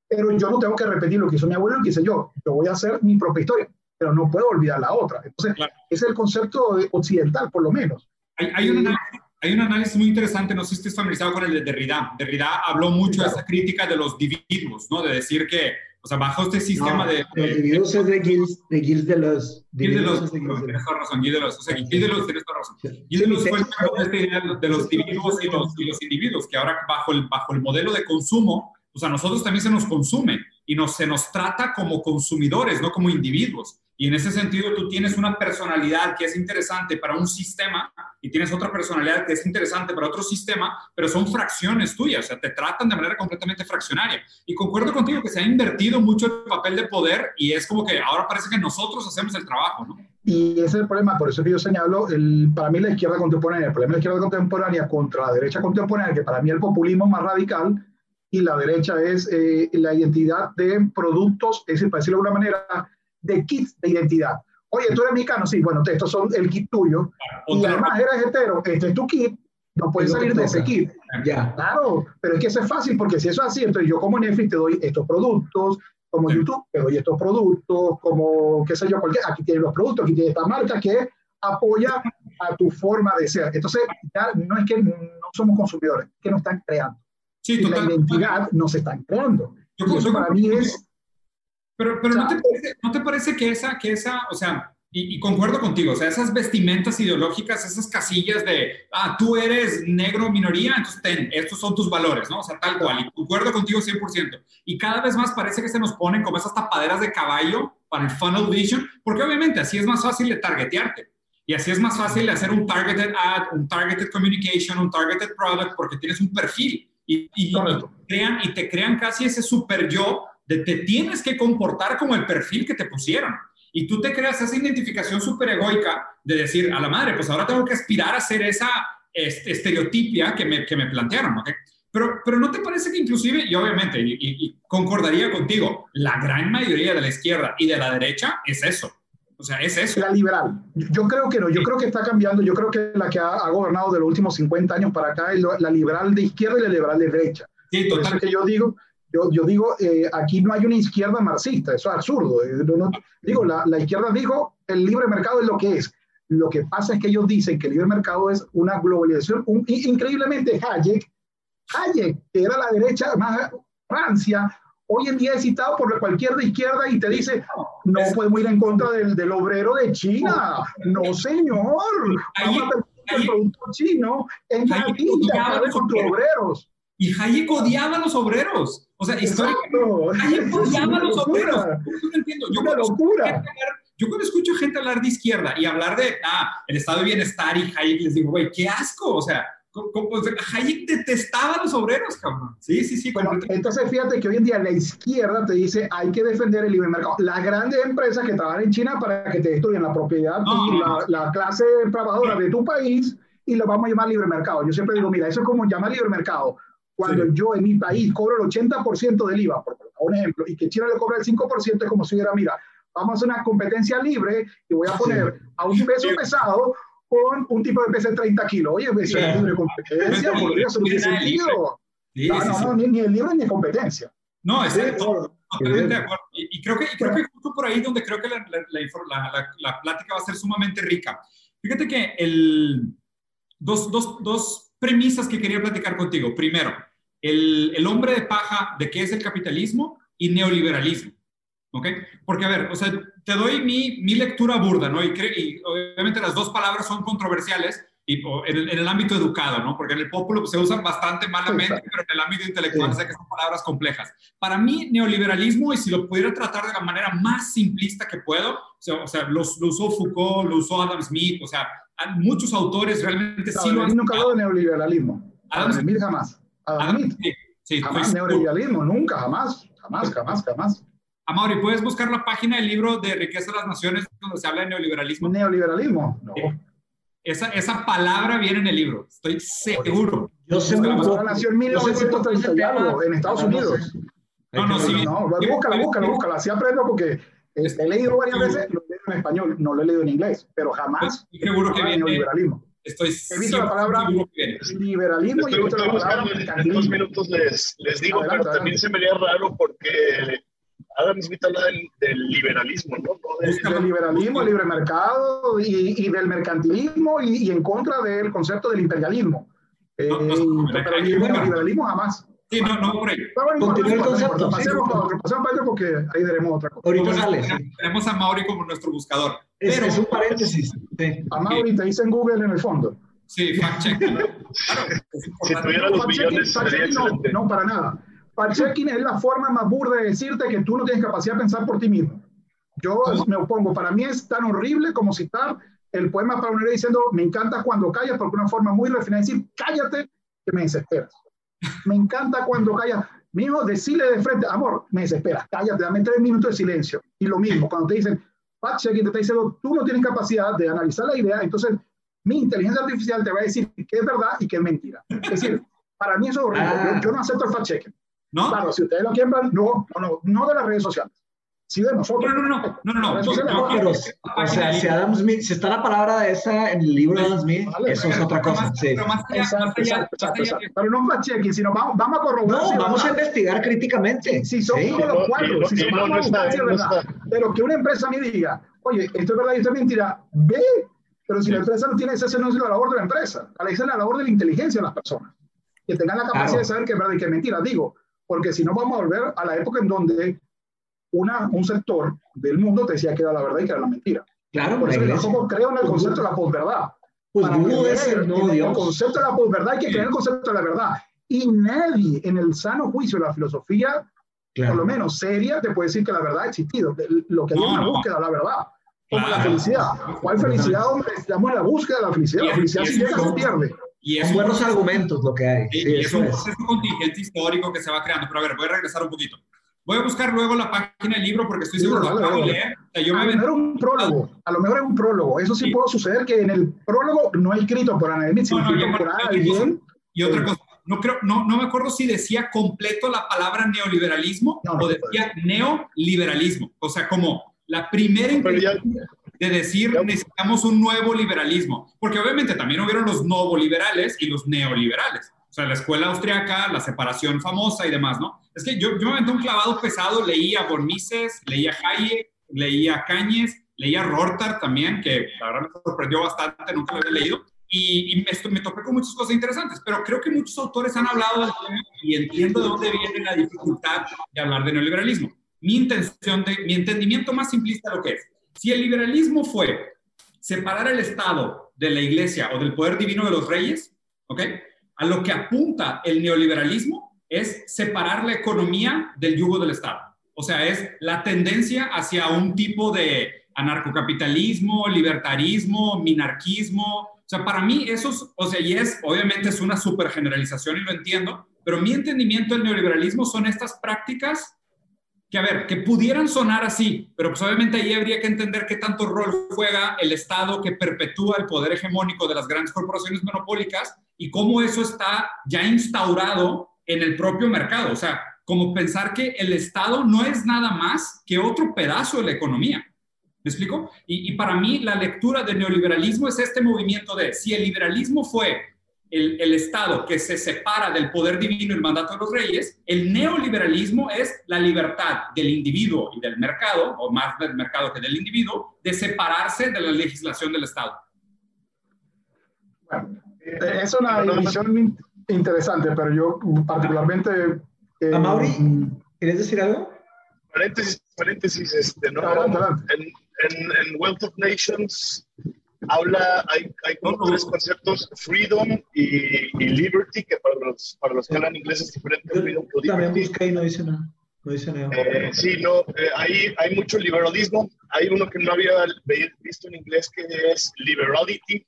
Pero yo no tengo que repetir lo que hizo mi abuelo y lo que hice yo. Yo voy a hacer mi propia historia, pero no puedo olvidar la otra. Entonces, ese es el concepto occidental, por lo menos. Hay, hay, un análisis, hay, un análisis, muy interesante, no sé si estés familiarizado con el de Derrida. Derrida habló mucho de esa crítica de los individuos, ¿no? De decir que o sea, bajo este sistema de, Los individuos es de Gilles de, Gilles de los... Gilles de los... Tienes razón, Gilles de los... O sea, Gilles de los... Tienes razón. Gilles de los fue esta idea de los individuos y los, y los individuos, que ahora bajo el, bajo el modelo de consumo, o sea, a nosotros también se nos consume y nos, se nos trata como consumidores, no como individuos. Y en ese sentido, tú tienes una personalidad que es interesante para un sistema y tienes otra personalidad que es interesante para otro sistema, pero son fracciones tuyas, o sea, te tratan de manera completamente fraccionaria. Y concuerdo contigo que se ha invertido mucho el papel de poder y es como que ahora parece que nosotros hacemos el trabajo, ¿no? Y ese es el problema, por eso que yo señalo, el, para mí la izquierda contemporánea, el problema de la izquierda contemporánea contra la derecha contemporánea, que para mí el populismo más radical, y la derecha es eh, la identidad de productos, es decir, para decirlo de alguna manera, de kits de identidad. Oye, tú eres mexicano, sí, bueno, estos son el kit tuyo. y además eres hetero, este es tu kit, no puedes salir de ese kit. Ya. Claro, pero es que eso es fácil porque si eso es así, entonces yo como Netflix te doy estos productos, como YouTube te doy estos productos, como qué sé yo, cualquier, aquí tienes los productos, aquí tienes esta marca que apoya a tu forma de ser. Entonces, ya no es que no somos consumidores, es que nos están creando. Sí, y la identidad nos están creando. Yo, y eso para mí es pero, pero ¿no, te parece, ¿no te parece que esa, que esa, o sea, y, concuerdo contigo, o sea, esas vestimentas ideológicas, esas casillas de, ah, tú eres negro minoría, entonces ten, estos son tus valores, ¿no? O sea, tal cual, y concuerdo contigo 100%. Y cada vez más parece que se nos ponen como esas tapaderas de caballo para el funnel vision, porque obviamente así es más fácil de targetearte. Y así es más fácil de hacer un targeted ad, un targeted communication, un targeted product, porque tienes un perfil. Y, y, crean, y te crean casi ese super yo de te tienes que comportar como el perfil que te pusieron. Y tú te creas esa identificación súper egoica de decir, a la madre, pues ahora tengo que aspirar a ser esa estereotipia que me, que me plantearon, ¿ok? Pero, pero ¿no te parece que inclusive, y obviamente, y, concordaría contigo, la gran mayoría de la izquierda y de la derecha es eso? O sea, es eso. La liberal. Yo creo que no, yo creo que está cambiando. Yo creo que la que ha, gobernado de los últimos 50 años para acá es la liberal de izquierda y la liberal de derecha. Sí, totalmente. que yo digo, yo, yo digo, eh, aquí no hay una izquierda marxista, eso es absurdo. Eh, digo, la, la, izquierda dijo, el libre mercado es lo que es. Lo que pasa es que ellos dicen que el libre mercado es una globalización. increíblemente, Hayek, Hayek, que era la derecha más Francia, hoy en día es citado por cualquier de izquierda y te dice, no podemos ir en contra del, del obrero de China. No, señor. Vamos a el producto chino en la con tus obreros. Y Hayek odiaba a los obreros. O sea, históricamente, Hayek odiaba a los obreros. no entiendo. Yo cuando, locura. yo cuando escucho gente hablar de izquierda y hablar de, ah, el estado de bienestar y Hayek, les digo, güey, qué asco. O sea, Hayek detestaba a los obreros, cabrón. Sí, sí, sí. Bueno, entonces fíjate que hoy en día la izquierda te dice hay que defender el libre mercado. Las grandes empresas que trabajan en China para que te destruyan la propiedad y la, la, clase trabajadora de tu país y lo vamos a llamar libre mercado. Yo siempre digo, mira, eso es como llamar libre mercado cuando yo en mi país cobro el 80% del IVA, por un ejemplo, y que China le cobra el 5%, es como si hubiera, mira, vamos a hacer una competencia libre y voy a poner a un peso pesado con un tipo de peso de 30 kilos. Oye, eso es libre competencia, por Dios, eso no tiene sentido. no, no, no, ni, el libre ni competencia. No, es totalmente de acuerdo. Y, creo que, y creo que justo por ahí donde creo que la, la, la, la, plática va a ser sumamente rica. Fíjate que el, dos, dos, dos premisas que quería platicar contigo. Primero, el, el, hombre de paja de qué es el capitalismo y neoliberalismo. ¿Ok? Porque, a ver, o sea, te doy mi, mi lectura burda, ¿no? Y, y, obviamente las dos palabras son controversiales y, en, el, ámbito educado, ¿no? Porque en el populo pues, se usan bastante malamente, pero en el ámbito intelectual sé que son palabras complejas. Para mí, neoliberalismo, y si lo pudiera tratar de la manera más simplista que puedo, o sea, o sea lo, lo usó Foucault, lo usó Adam Smith, o sea, muchos autores realmente sí lo han... nunca hablado de neoliberalismo. Adam Smith jamás. Adam, Smith. Sí, jamás neoliberalismo, nunca, jamás, jamás, jamás, jamás. Amaury, ¿puedes buscar la página del libro de Riqueza de las Naciones donde se habla de neoliberalismo? Neoliberalismo, no. Esa, esa palabra viene en el libro, estoy seguro. Yo sé muy poco. nació en 1930 y algo, en Estados Unidos. No, no, sí. No, búscala, búscala, búscala. Así aprendo porque he leído varias veces, lo leo en español, no lo he leído en inglés, pero jamás. Estoy seguro que viene. Neoliberalismo. Estoy he visto la palabra liberalismo y he visto la palabra En dos minutos les, les digo, pero también se me haría raro porque Adam Smith habla del, del liberalismo, ¿no? del liberalismo, el libre mercado y, y del mercantilismo y, y, en contra del concepto del imperialismo. Eh, pero el liberalismo jamás. Sí, no, no, por ahí. Continúa el concepto. Pasemos otro, pasemos para otro porque ahí veremos otra cosa. Ahorita sale. Tenemos a Mauri como nuestro buscador. Es, pero, es un paréntesis. Sí. A Mauri te dice en Google en el fondo. Sí, fact check. claro, si tuviera los millones, sería no, no, para nada. Fact checking es la forma más burda de decirte que tú no tienes capacidad de pensar por ti mismo. Yo me opongo. Para mí es tan horrible como citar el poema para unir diciendo, me encanta cuando callas, porque una forma muy refinada de decir, cállate, que me desesperas. Me encanta cuando callas. Mijo, decirle de frente, amor, me desesperas, cállate, dame tres minutos de silencio. Y lo mismo, cuando te dicen, Aquí te está diciendo, tú no tienes capacidad de analizar la idea, entonces mi inteligencia artificial te va a decir que es verdad y que es mentira. Es decir, para mí eso es horrible. Yo, yo, no acepto el fact-checking. ¿No? Claro, si ustedes lo quieren, no, no, no, no de las redes sociales. Sí, de nosotros. No, no, no, no, no. no, no pero, o sea, si Adam Smith, si está la palabra de esa en el libro de Adam Smith, vale, eso es otra cosa. sí. Pero más allá, exacto, más allá, exacto, exacto, Pero no fact checking, sino vamos, vamos a corroborar. No, vamos a investigar críticamente. Si son sí. los cuatro, si son no, no está, es verdad. Pero que una empresa me diga, oye, esto es verdad y esto es mentira, ve. Pero si la empresa no tiene esa, no es la labor de la empresa. Esa es la labor de la inteligencia de las personas. Que tengan la capacidad claro. de saber que es verdad y que es mentira. Digo, porque si no vamos a volver a la época en donde una, un sector del mundo te decía que era la verdad y que era la mentira. Claro, por eso yo tampoco creo en el concepto de la posverdad. Pues Para no es el, no, el concepto de la posverdad hay que creer el concepto de la verdad. Y nadie en el sano juicio de la filosofía, claro. por lo menos seria, te puede decir que la verdad ha existido. Lo que hay es una búsqueda de la verdad. Como claro. la felicidad. ¿Cuál felicidad, hombre? Estamos en la búsqueda de la felicidad. La felicidad si llega, se pierde. Y es buenos argumentos lo que hay. Sí, y es un proceso contingente histórico que se va creando. Pero a ver, voy a regresar un poquito. Voy a buscar luego la página del libro porque estoy seguro que lo acabo de leer. O sea, yo a lo mejor un prólogo. A lo mejor es un prólogo. Eso sí, sí. puede suceder que en el prólogo no es escrito por Ana sino no, no, por alguien. Y otra cosa, no, creo, no, no me acuerdo si decía completo la palabra neoliberalismo no, o decía neoliberalismo. O sea, como la primera de decir necesitamos un nuevo liberalismo. Porque obviamente también hubieron los novoliberales y los neoliberales. Sea, la escuela austriaca, la separación famosa y demás, ¿no? Es que yo, yo me aventé un clavado pesado, leía a Bormises, leía Hayek, leía a Cáñez, leía Rortar también, que la verdad me sorprendió bastante, nunca lo había leído. Y, y me, me, topé con muchas cosas interesantes, pero creo que muchos autores han hablado del tema y entiendo de dónde viene la dificultad de hablar de neoliberalismo. Mi intención, de, mi entendimiento más simplista de lo que es, si el liberalismo fue separar el Estado de la Iglesia o del poder divino de los reyes, ¿ok? A lo que apunta el neoliberalismo es separar la economía del yugo del Estado. O sea, es la tendencia hacia un tipo de anarcocapitalismo, libertarismo, minarquismo. O sea, para mí eso es, o sea, y es, obviamente es una super generalización y lo entiendo, pero mi entendimiento del neoliberalismo son estas prácticas que, a ver, que pudieran sonar así, pero pues obviamente ahí habría que entender qué tanto rol juega el Estado que perpetúa el poder hegemónico de las grandes corporaciones monopólicas y cómo eso está ya instaurado en el propio mercado. O sea, como pensar que el Estado no es nada más que otro pedazo de la economía. ¿Me explico? Y, y para mí la lectura del neoliberalismo es este movimiento de si el liberalismo fue el, el, Estado que se separa del poder divino y el mandato de los reyes, el neoliberalismo es la libertad del individuo y del mercado, o más del mercado que del individuo, de separarse de la legislación del Estado. Bueno, es una división interesante, pero yo particularmente... Eh, ¿A Mauri? ¿Quieres decir algo? Paréntesis, paréntesis, este, ¿no? Adelante, adelante. En, en, en Wealth of Nations habla, hay, hay como tres conceptos, freedom y, y, liberty, que para los, para los que hablan inglés es diferente. Yo, freedom to también busqué y no dice nada. No dice nada. Eh, sí, no, eh, hay, hay mucho liberalismo. Hay uno que no había visto en inglés que es liberality.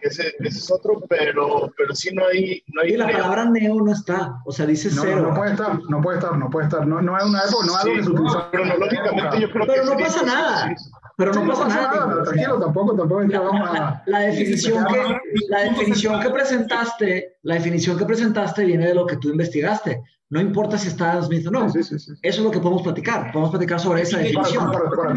Ese, ese es otro, pero, pero sí no hay... No hay y la neo. palabra neo no está, o sea, dice no, cero. No, no puede estar, no puede estar, no puede estar. No, no es una época, no es algo que se utiliza. Cronológicamente yo creo pero que no pasa nada. Sí. Pero no, pasa, nada, nada, tranquilo, tampoco, tampoco es que vamos a... La definición que, la definición que presentaste, la definición que presentaste viene de lo que tú investigaste. No importa si está Smith o no. Sí, sí, sí, Eso es lo que podemos platicar. Podemos platicar sobre esa definición.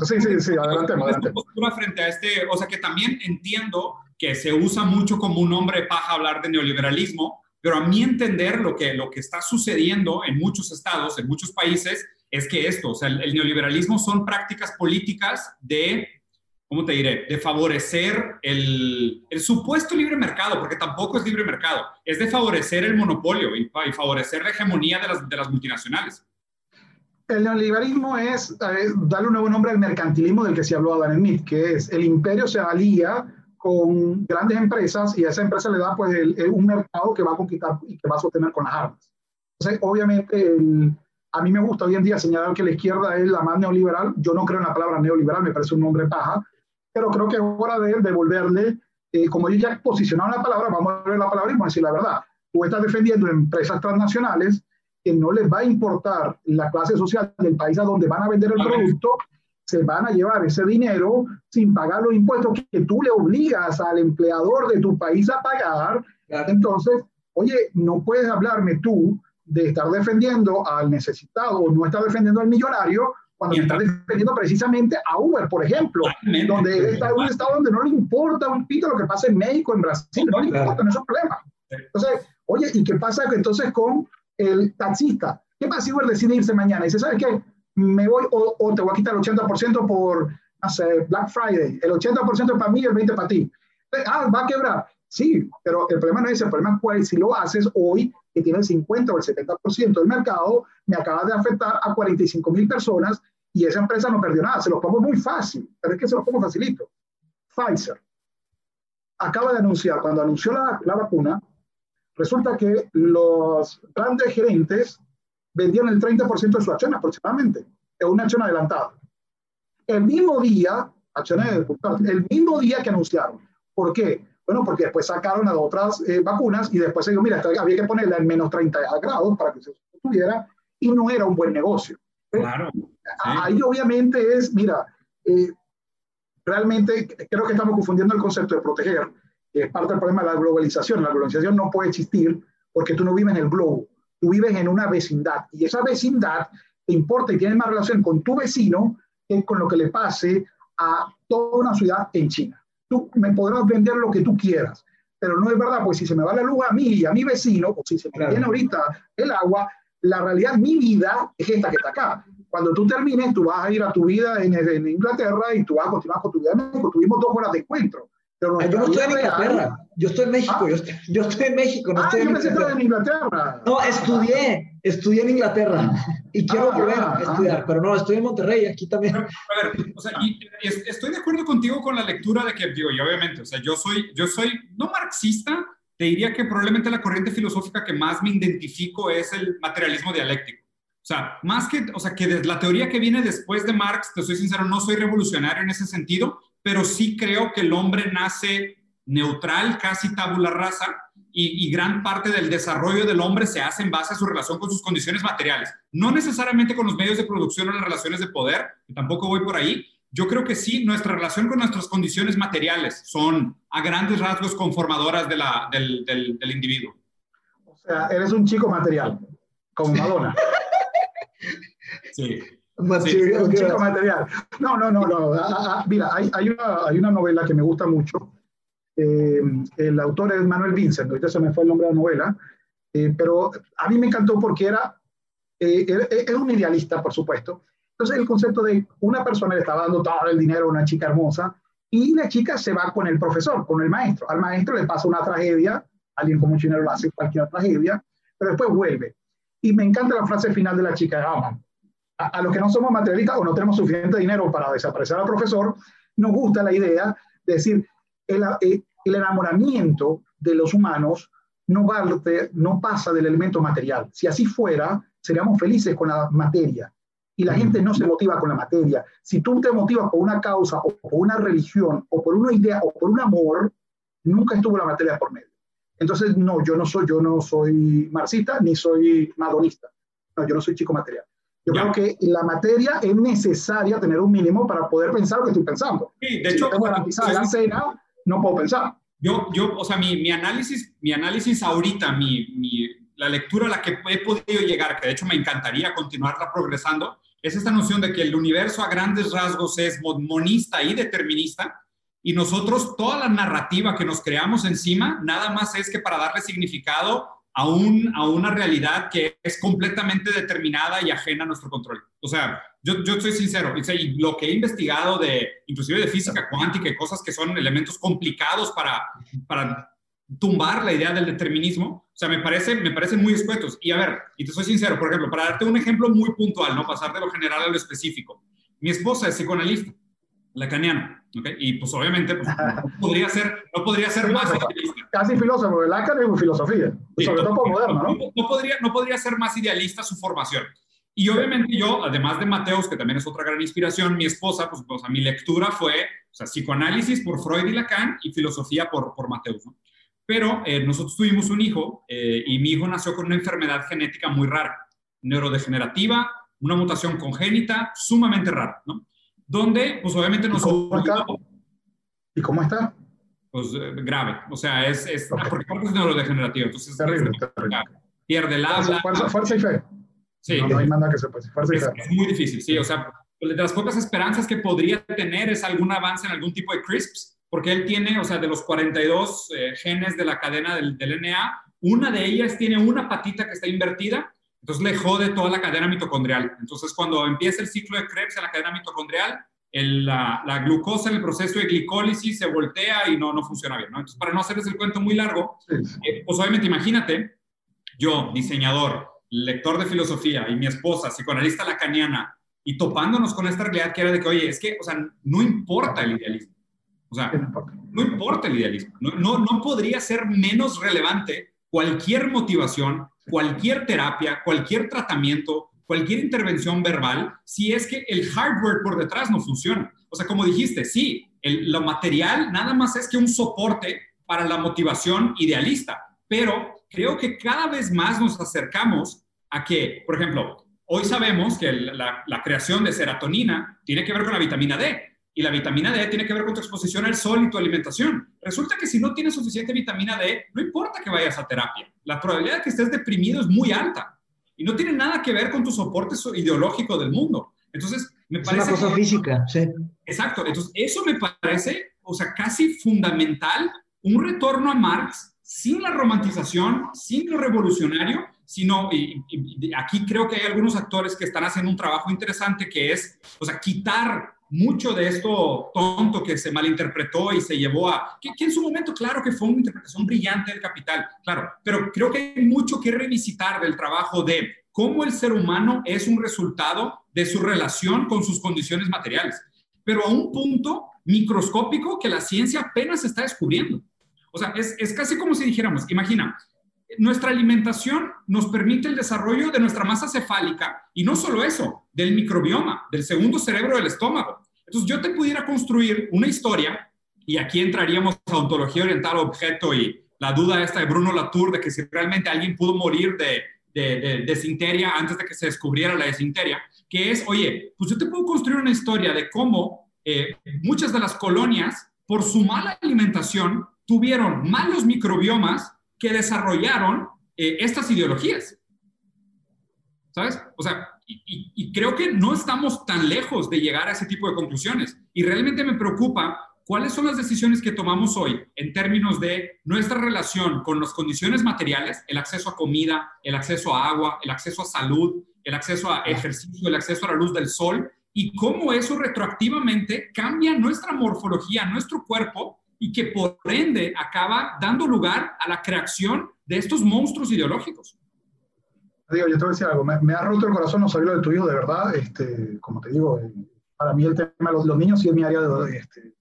Sí, sí, sí, adelante, adelante. postura frente a este, o sea, que también entiendo que se usa mucho como un hombre paja hablar de neoliberalismo, pero a mi entender lo que, lo que está sucediendo en muchos estados, en muchos países, es que esto, o sea, el, el, neoliberalismo son prácticas políticas de, ¿cómo te diré?, de favorecer el, el, supuesto libre mercado, porque tampoco es libre mercado, es de favorecer el monopolio y, y favorecer la hegemonía de las, de las multinacionales. El neoliberalismo es eh, darle un nuevo nombre al mercantilismo del que se habló Adam Smith, que es el imperio se alía con grandes empresas y a esa empresa le da pues el, el, un mercado que va a conquistar y que va a sostener con las armas. Entonces, obviamente, el, a mí me gusta hoy en día señalar que la izquierda es la más neoliberal. Yo no creo en la palabra neoliberal, me parece un nombre paja. pero creo que es hora de devolverle, eh, como ellos ya posicionaron la palabra, vamos a ver la palabra y vamos a decir la verdad. Tú estás defendiendo empresas transnacionales que no les va a importar la clase social del país a donde van a vender el producto, se van a llevar ese dinero sin pagar los impuestos que tú le obligas al empleador de tu país a pagar. Entonces, oye, no puedes hablarme tú de estar defendiendo al necesitado o no estar defendiendo al millonario cuando estás defendiendo precisamente a Uber, por ejemplo, donde está un estado donde no le importa un pito lo que pasa en México, en Brasil, no le importa, no es un problema. Entonces, oye, ¿y qué pasa entonces con el taxista? ¿Qué pasa si Uber decide irse mañana? Y dice, ¿sabes qué? Me voy o, te voy a quitar el 80% por, no sé, Black Friday. El 80% para mí y el 20% para ti. Ah, va a quebrar. Sí, pero el problema no es ese, el problema es si lo haces hoy, que tiene el 50 o el 70% del mercado, me acaba de afectar a 45 mil personas y esa empresa no perdió nada. Se lo pongo muy fácil, pero es que se lo pongo facilito. Pfizer acaba de anunciar, cuando anunció la, la vacuna, resulta que los grandes gerentes vendían el 30% de su acción aproximadamente. Es una acción adelantada. El mismo día, acciones, el mismo día que anunciaron. ¿Por qué? Bueno, porque después sacaron las otras eh, vacunas y después se dijo, mira, había que ponerla en menos 30 grados para que se sostuviera y no era un buen negocio. ¿Eh? Claro. Ahí obviamente es, mira, eh, realmente creo que estamos confundiendo el concepto de proteger, que es parte del problema de la globalización. La globalización no puede existir porque tú no vives en el globo, tú vives en una vecindad y esa vecindad te importa y tiene más relación con tu vecino que con lo que le pase a toda una ciudad en China. Tú me podrás vender lo que tú quieras, pero no es verdad, pues si se me va la luz a mí y a mi vecino, o si se me viene ahorita el agua, la realidad, mi vida es esta que está acá. Cuando tú termines, tú vas a ir a tu vida en, en Inglaterra y tú vas a continuar con tu vida en México. Tuvimos dos horas de encuentro. Pero yo no estoy en Inglaterra, yo estoy en México, yo, estoy, yo, estoy, en México, no ah, estoy yo en, en Inglaterra. No, estudié, estudié en Inglaterra y quiero ah, volver a estudiar, pero no, estoy en Monterrey, aquí también. A ver, o sea, y, estoy de acuerdo contigo con la lectura de que, digo, y obviamente, o sea, yo soy, yo soy no marxista, te diría que probablemente la corriente filosófica que más me identifico es el materialismo dialéctico. O sea, más que, o sea, que desde la teoría que viene después de Marx, te soy sincero, no soy revolucionario en ese sentido, pero sí creo que el hombre nace neutral, casi tabula rasa, y, y, gran parte del desarrollo del hombre se hace en base a su relación con sus condiciones materiales. No necesariamente con los medios de producción o las relaciones de poder, que tampoco voy por ahí, yo creo que sí, nuestra relación con nuestras condiciones materiales son a grandes rasgos conformadoras de la, del, del, individuo. O sea, eres un chico material, como Madonna. sí. Chico material. No, no, no, no. Ah, ah, ah, mira, hay, hay, una, hay una novela que me gusta mucho. Eh, el autor es Manuel Vincent, ahorita se me fue el nombre de la novela, eh, pero a mí me encantó porque era, eh, era, un idealista, por supuesto, entonces el concepto de una persona le está dando todo el dinero a una chica hermosa y la chica se va con el profesor, con el maestro. Al maestro le pasa una tragedia, alguien con mucho dinero le hace cualquier tragedia, pero después vuelve. Y me encanta la frase final de la chica, ama. A, los que no somos materialistas o no tenemos suficiente dinero para desaparecer al profesor, nos gusta la idea de decir, el, eh, el enamoramiento de los humanos no, no pasa del elemento material. Si así fuera, seríamos felices con la materia y la gente no se motiva con la materia. Si tú te motivas por una causa o por una religión o por una idea o por un amor, nunca estuvo la materia por medio. Entonces, no, yo no soy, yo no soy marxista ni soy madonista. No, yo no soy chico material. Yo creo que la materia es necesaria tener un mínimo para poder pensar lo que estoy pensando. Sí, de hecho, si tengo garantizada la cena, no puedo pensar. Yo, yo, o sea, mi, mi análisis, mi análisis ahorita, mi, mi, la lectura a la que he podido llegar, que de hecho me encantaría continuarla progresando, es esta noción de que el universo a grandes rasgos es monista y determinista, y nosotros toda la narrativa que nos creamos encima, nada más es que para darle significado a, un, a una realidad que es completamente determinada y ajena a nuestro control. O sea, yo, yo estoy sincero, y lo que he investigado de, inclusive de física cuántica y cosas que son elementos complicados para, para tumbar la idea del determinismo, o sea, me, parece, me parecen muy escuetos. Y a ver, y te soy sincero, por ejemplo, para darte un ejemplo muy puntual, ¿no? Pasar de lo general a lo específico. Mi esposa es psicoanalista, lacaniana, ¿ok? Y pues obviamente pues, no podría ser, no podría ser más idealista. Casi filósofo, el Lacan es filosofía, sobre todo moderno, ¿no? No, podría, no podría ser más idealista su formación. Y obviamente yo, además de Mateos, que también es otra gran inspiración, mi esposa, pues, o sea, mi lectura fue o sea, psicoanálisis por Freud y Lacan y filosofía por, por Mateus. ¿no? Pero eh, nosotros tuvimos un hijo eh, y mi hijo nació con una enfermedad genética muy rara, neurodegenerativa, una mutación congénita sumamente rara, ¿no? Donde, pues obviamente nos... ¿Y cómo está? Pues eh, grave, o sea, es, es porque es neurodegenerativo, entonces terrible, terrible. pierde el habla. Fuerza, fuerza, y fe. Sí, no, no hay nada que se pase. Fuerza es, y fe. es muy difícil, sí, o sea, de las pocas esperanzas que podría tener es algún avance en algún tipo de CRISPS, porque él tiene, o sea, de los 42 eh, genes de la cadena del, del, NA, una de ellas tiene una patita que está invertida, entonces le jode toda la cadena mitocondrial. Entonces, cuando empieza el ciclo de Krebs en la cadena mitocondrial, el, la, la, glucosa en el proceso de glicólisis se voltea y no, no funciona bien, ¿no? Entonces, para no hacerles el cuento muy largo, eh, pues obviamente imagínate, yo, diseñador, lector de filosofía, y mi esposa, psicoanalista lacaniana, y topándonos con esta realidad que era de que, oye, es que, o sea, no importa el idealismo. O sea, no importa el idealismo. No, no, no podría ser menos relevante cualquier motivación, cualquier terapia, cualquier tratamiento, cualquier intervención verbal, si es que el hardware por detrás no funciona. O sea, como dijiste, sí, el, lo material nada más es que un soporte para la motivación idealista, pero creo que cada vez más nos acercamos a que, por ejemplo, Hoy sabemos que la, la, creación de serotonina tiene que ver con la vitamina D y la vitamina D tiene que ver con tu exposición al sol y tu alimentación. Resulta que si no tienes suficiente vitamina D, no importa que vayas a terapia, la probabilidad de que estés deprimido es muy alta y no tiene nada que ver con tu soporte ideológico del mundo. Entonces, me parece... Es una cosa que, física, sí. Exacto, entonces eso me parece, o sea, casi fundamental, un retorno a Marx sin la romantización, sin lo revolucionario, sino, y, y, aquí creo que hay algunos actores que están haciendo un trabajo interesante que es, o sea, quitar mucho de esto tonto que se malinterpretó y se llevó a, que, en su momento, claro que fue una interpretación brillante del capital, claro, pero creo que hay mucho que revisitar del trabajo de cómo el ser humano es un resultado de su relación con sus condiciones materiales, pero a un punto microscópico que la ciencia apenas está descubriendo. O sea, es, es casi como si dijéramos, imagina, nuestra alimentación nos permite el desarrollo de nuestra masa cefálica y no solo eso, del microbioma, del segundo cerebro del estómago. Entonces yo te pudiera construir una historia y aquí entraríamos a ontología oriental objeto y la duda esta de Bruno Latour de que si realmente alguien pudo morir de, de, de desinteria antes de que se descubriera la desinteria, que es, oye, pues yo te puedo construir una historia de cómo eh, muchas de las colonias, por su mala alimentación, tuvieron malos microbiomas que desarrollaron eh, estas ideologías. ¿Sabes? O sea, y, y, creo que no estamos tan lejos de llegar a ese tipo de conclusiones. Y realmente me preocupa cuáles son las decisiones que tomamos hoy en términos de nuestra relación con las condiciones materiales, el acceso a comida, el acceso a agua, el acceso a salud, el acceso a ejercicio, el acceso a la luz del sol, y cómo eso retroactivamente cambia nuestra morfología, nuestro cuerpo, y que por ende acaba dando lugar a la creación de estos monstruos ideológicos. Digo, yo te voy a decir algo, me, me ha roto el corazón no saber de tu hijo, de verdad, este, como te digo, eh, para mí el tema de los, los, niños sí es mi área de, este,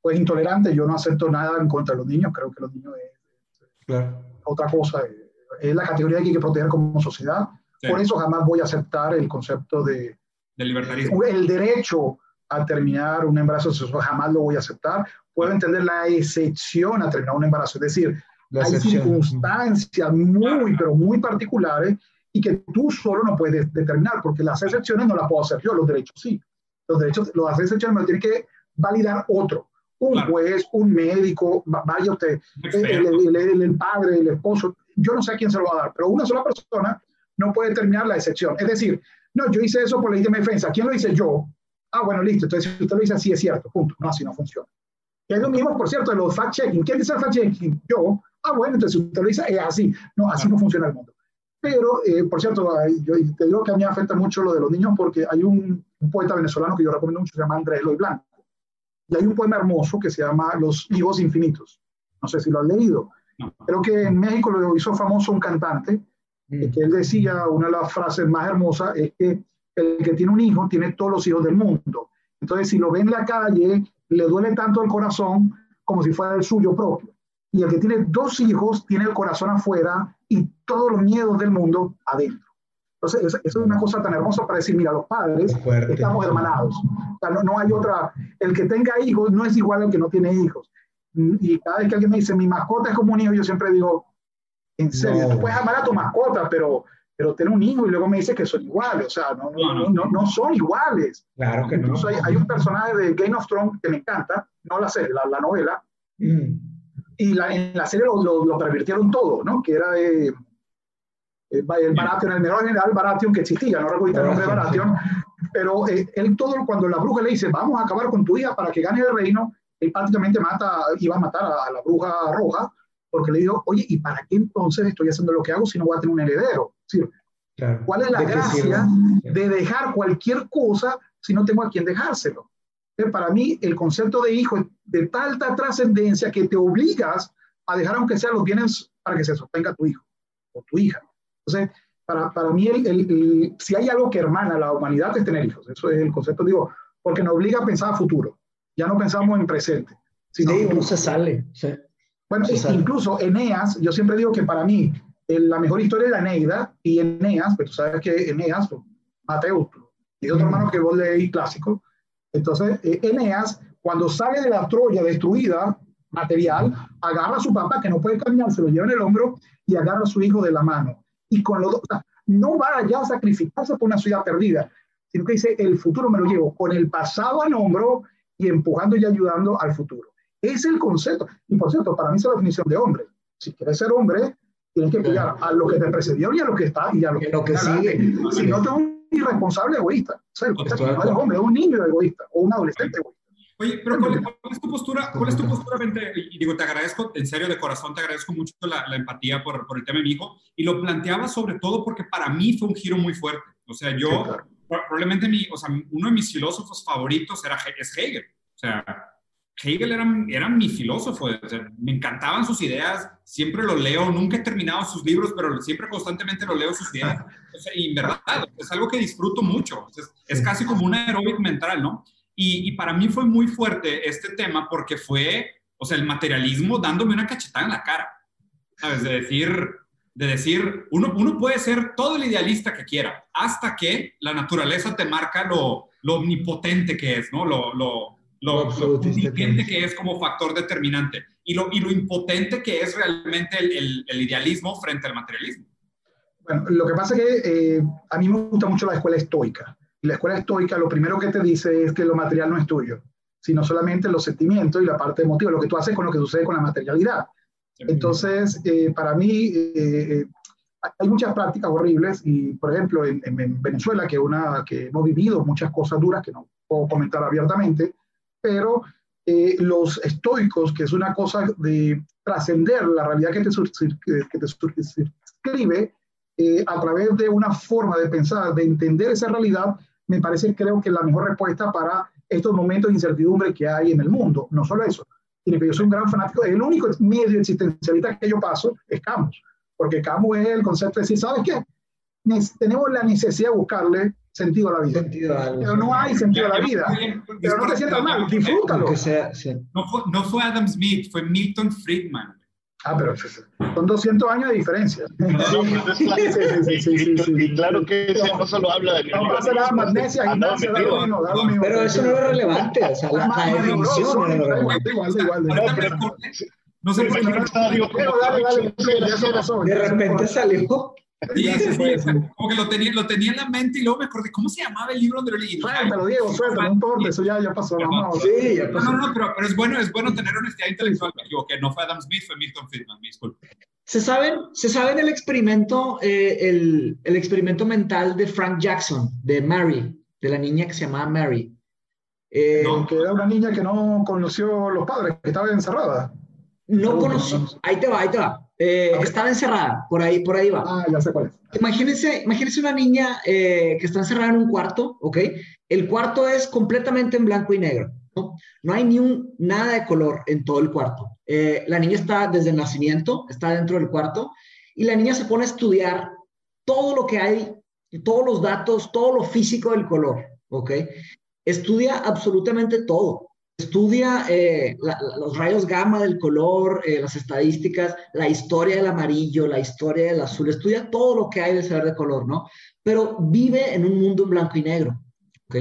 pues intolerante, yo no acepto nada en contra de los niños, creo que los niños es, es claro. otra cosa, eh, es la categoría que hay que proteger como sociedad, sí. por eso jamás voy a aceptar el concepto de, de libertarismo. el derecho a terminar un embarazo jamás lo voy a aceptar. Puedo entender la excepción a terminar un embarazo, es decir, la hay circunstancias muy, pero muy particulares y que tú solo no puedes determinar, porque las excepciones no las puedo hacer yo, los derechos sí. Los derechos, las excepciones me lo tiene que validar otro, un claro. juez, un médico, vaya usted, el, el, el, el, padre, el esposo, yo no sé a quién se lo va a dar, pero una sola persona no puede determinar la excepción. Es decir, no, yo hice eso por ley de defensa, ¿quién lo hice yo? Ah, bueno, listo. Entonces, si usted lo dice así, es cierto. Punto. No, así no funciona. Es lo mismo, por cierto, de los fact-checking. ¿Quién dice el fact-checking? Yo. Ah, bueno, entonces si usted lo dice, es así. No, así no funciona el mundo. Pero, eh, por cierto, yo te digo que a mí me afecta mucho lo de los niños porque hay un, un poeta venezolano que yo recomiendo mucho, se llama Andrés Eloy Blanco. Y hay un poema hermoso que se llama Los hijos infinitos. No sé si lo has leído. Creo que en México lo hizo famoso un cantante, mm. que él decía, una de las frases más hermosas es que el que tiene un hijo tiene todos los hijos del mundo. Entonces, si lo ve en la calle, le duele tanto el corazón como si fuera el suyo propio. Y el que tiene dos hijos tiene el corazón afuera y todos los miedos del mundo adentro. Entonces, eso, es una cosa tan hermosa para decir, mira, los padres estamos hermanados. O sea, no, no, hay otra, el que tenga hijos no es igual al que no tiene hijos. Y cada vez que alguien me dice, mi mascota es como un hijo, yo siempre digo, en serio, tú puedes amar a tu mascota, pero, pero tener un hijo y luego me dice que son iguales, o sea, no, no, no, no son iguales. Claro que no. Hay, hay, un personaje de Game of Thrones que me encanta, no la serie, la, la novela, mm. y la, en la serie lo, lo, lo, pervirtieron todo, ¿no? Que era de el Baratheon, el mejor general Baratheon que existía, no recuerdo el nombre de Baratheon, pero eh, él todo, cuando la bruja le dice, vamos a acabar con tu hija para que gane el reino, él prácticamente mata, iba a matar a, la bruja roja, porque le dijo, oye, ¿y para qué entonces estoy haciendo lo que hago si no voy a tener un heredero? ¿Cuál es la gracia de dejar cualquier cosa si no tengo a quien dejárselo? para mí, el concepto de hijo es de tanta trascendencia que te obligas a dejar, aunque sea los bienes, para que se sostenga tu hijo o tu hija. Entonces, para, para mí, el, el, si hay algo que hermana a la humanidad es tener hijos. Eso es el concepto, digo, porque nos obliga a pensar a futuro. Ya no pensamos en presente. Sino sí, uno se sale. Bueno, incluso Eneas, yo siempre digo que para mí la mejor historia es la Eneida y Eneas, pues tú sabes que Eneas, pues, Mateo, y otro hermano que vos leí clásico. Entonces, eh, Eneas, cuando sale de la Troya destruida, material, agarra a su papá que no puede caminar, se lo lleva en el hombro y agarra a su hijo de la mano y con los dos, no va allá a sacrificarse por una ciudad perdida, sino que dice, el futuro me lo llevo con el pasado al hombro y empujando y ayudando al futuro. Es el concepto. Y por cierto, para mí es la definición de hombre. Si quieres ser hombre, tienes que cuidar a lo que te precedió y a lo que está y a lo que, lo que sigue. Si no, te un irresponsable egoísta. O sea, no es hombre, es un niño egoísta o un adolescente egoísta. Oye, pero ¿cuál, es tu postura? ¿Cuál es tu postura? Y digo, te agradezco, en serio, de corazón, te agradezco mucho la, la empatía por, por, el tema de mi hijo. Y lo planteaba sobre todo porque para mí fue un giro muy fuerte. O sea, yo, probablemente mi, o sea, uno de mis filósofos favoritos era, es Hegel. O sea, Hegel era, era mi filósofo. O sea, me encantaban sus ideas, siempre lo leo, nunca he terminado sus libros, pero siempre constantemente lo leo sus ideas. O sea, y en verdad, es algo que disfruto mucho. Es, es casi como una aeróbic mental, ¿no? Y, para mí fue muy fuerte este tema porque fue, o sea, el materialismo dándome una cachetada en la cara, ¿sabes? De decir, de decir uno, uno puede ser todo el idealista que quiera, hasta que la naturaleza te marca lo, lo omnipotente que es, ¿no? Lo, lo, lo, lo que es como factor determinante y lo, y lo impotente que es realmente el, el, idealismo frente al materialismo. Bueno, lo que pasa es que eh, a mí me gusta mucho la escuela estoica la escuela estoica lo primero que te dice es que lo material no es tuyo, sino solamente los sentimientos y la parte emotiva, lo que tú haces con lo que sucede con la materialidad. Entonces, eh, para mí, eh, eh, hay muchas prácticas horribles y, por ejemplo, en, Venezuela, que, una, que hemos vivido muchas cosas duras que no puedo comentar abiertamente, pero los estoicos, que es una cosa de trascender la realidad que te, que te escribe a través de una forma de pensar, de entender esa realidad, me parece, creo que la mejor respuesta para estos momentos de incertidumbre que hay en el mundo. No solo eso, sino que yo soy un gran fanático. El único medio existencialista que yo paso es Camus, porque Camus es el concepto de decir, ¿sabes qué? tenemos la necesidad de buscarle sentido a la vida. pero no hay sentido a la vida. Pero no te sientas mal, disfrútalo. No fue, no fue Adam Smith, fue Milton Friedman. Ah, pero son 200 años de diferencia. Y claro que no solo habla de... No pasa nada, magnesia, gimnasia, lo lo. Pero eso no es relevante, o sea, la, la definición es relevante. Igual, igual, No sé por qué. De repente salió Sí, sí, sí, como que lo tenía, lo tenía en la mente y luego me acordé, ¿cómo se llamaba el libro donde lo leí? Suéltalo, Diego, suéltalo, no importa, eso ya, ya pasó. Vamos, sí, ya pasó. No, no, no, pero, pero, es, bueno, es bueno tener honestidad intelectual. Me equivoqué, no fue Adam Smith, fue Milton Friedman, disculpe. ¿Se saben, se saben el experimento, eh, el, el, experimento mental de Frank Jackson, de Mary, de la niña que se llamaba Mary? Eh, no, que era una niña que no conoció los padres, que estaba encerrada. No conoció, ahí te va, ahí te va. Eh, estaba encerrada, por ahí, por ahí va. Ah, ya sé cuál es. Imagínense, imagínense una niña eh, que está encerrada en un cuarto, ¿ok? El cuarto es completamente en blanco y negro, ¿no? No hay ni un, nada de color en todo el cuarto. Eh, la niña está desde el nacimiento, está dentro del cuarto, y la niña se pone a estudiar todo lo que hay, todos los datos, todo lo físico del color, ¿ok? Estudia absolutamente todo. Estudia eh, los rayos gamma del color, eh, las estadísticas, la historia del amarillo, la historia del azul, estudia todo lo que hay de saber de color, ¿no? Pero vive en un mundo en blanco y negro, ¿ok?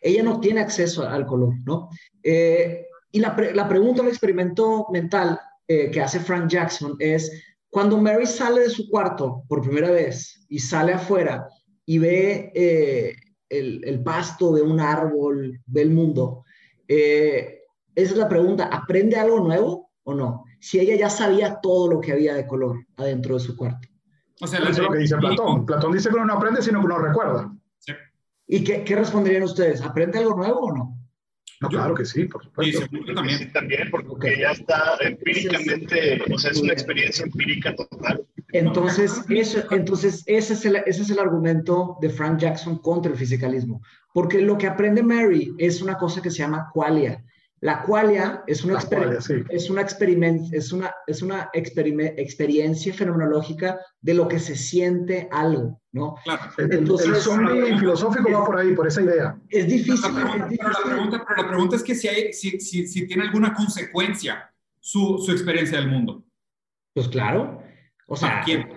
Ella no tiene acceso al color, ¿no? Eh, y la, la, pregunta del experimento mental que hace Frank Jackson es, cuando Mary sale de su cuarto por primera vez y sale afuera y ve el, el pasto, ve un árbol, ve el mundo, eh, esa es la pregunta, ¿aprende algo nuevo o no? Si ella ya sabía todo lo que había de color adentro de su cuarto. O sea, eso es lo que dice Platón. Platón dice que uno no aprende, sino que uno recuerda. ¿Y qué, qué, responderían ustedes? ¿Aprende algo nuevo o no? No, claro que sí, por supuesto. Sí, también. Sí, también, porque ya está empíricamente, o sea, es una experiencia empírica total. Entonces, eso, entonces ese, es el, ese es el argumento de Frank Jackson contra el fisicalismo. Porque lo que aprende Mary es una cosa que se llama qualia. La qualia es una, es una, es una, es una experiencia fenomenológica de lo que se siente algo, ¿no? Claro. Entonces, el, zombie filosófico va por ahí, por esa idea. Es difícil. Pero la pregunta, pero la pregunta, es que si, hay, si, si, si tiene alguna consecuencia su, su, experiencia del mundo. Pues claro. O sea, ¿Para quién?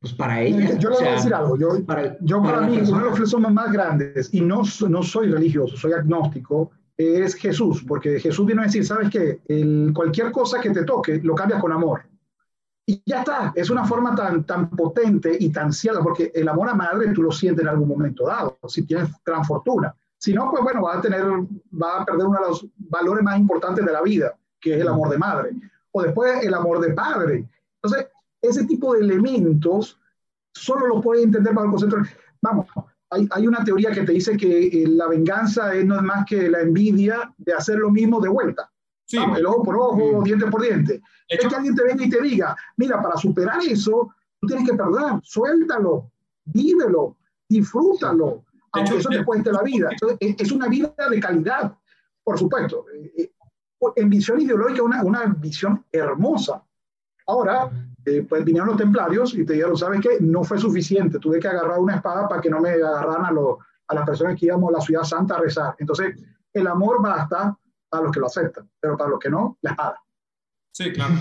Pues para ella. Yo le voy a decir algo. Yo para, yo para, mí, uno de los filósofos más grandes, y no, no soy religioso, soy agnóstico, es Jesús, porque Jesús vino a decir, ¿sabes qué? El, cualquier cosa que te toque, lo cambias con amor. Y ya está, es una forma tan, tan potente y tan cierta, porque el amor a madre tú lo sientes en algún momento dado, si tienes gran fortuna. Si no, pues bueno, va a, tener, va a perder uno de los valores más importantes de la vida, que es el amor de madre. O después el amor de padre. Entonces, ese tipo de elementos solo lo puede entender el concepto. Vamos, hay, hay, una teoría que te dice que eh, la venganza es, no es más que la envidia de hacer lo mismo de vuelta. Sí. el ojo por ojo, diente por diente. Es que alguien te venga y te diga, mira, para superar eso, tú tienes que perdonar, suéltalo, vívelo, disfrútalo, aunque eso te cueste la vida. Entonces, es una vida de calidad, por supuesto. Eh, eh, en visión ideológica, una, una visión hermosa. Ahora, eh, pues vinieron los templarios y te dijeron, ¿sabes qué? No fue suficiente, tuve que agarrar una espada para que no me agarraran a, los, a las personas que íbamos a la ciudad santa a rezar. Entonces, el amor basta a los que lo aceptan, pero para los que no, la espada. Sí, claro.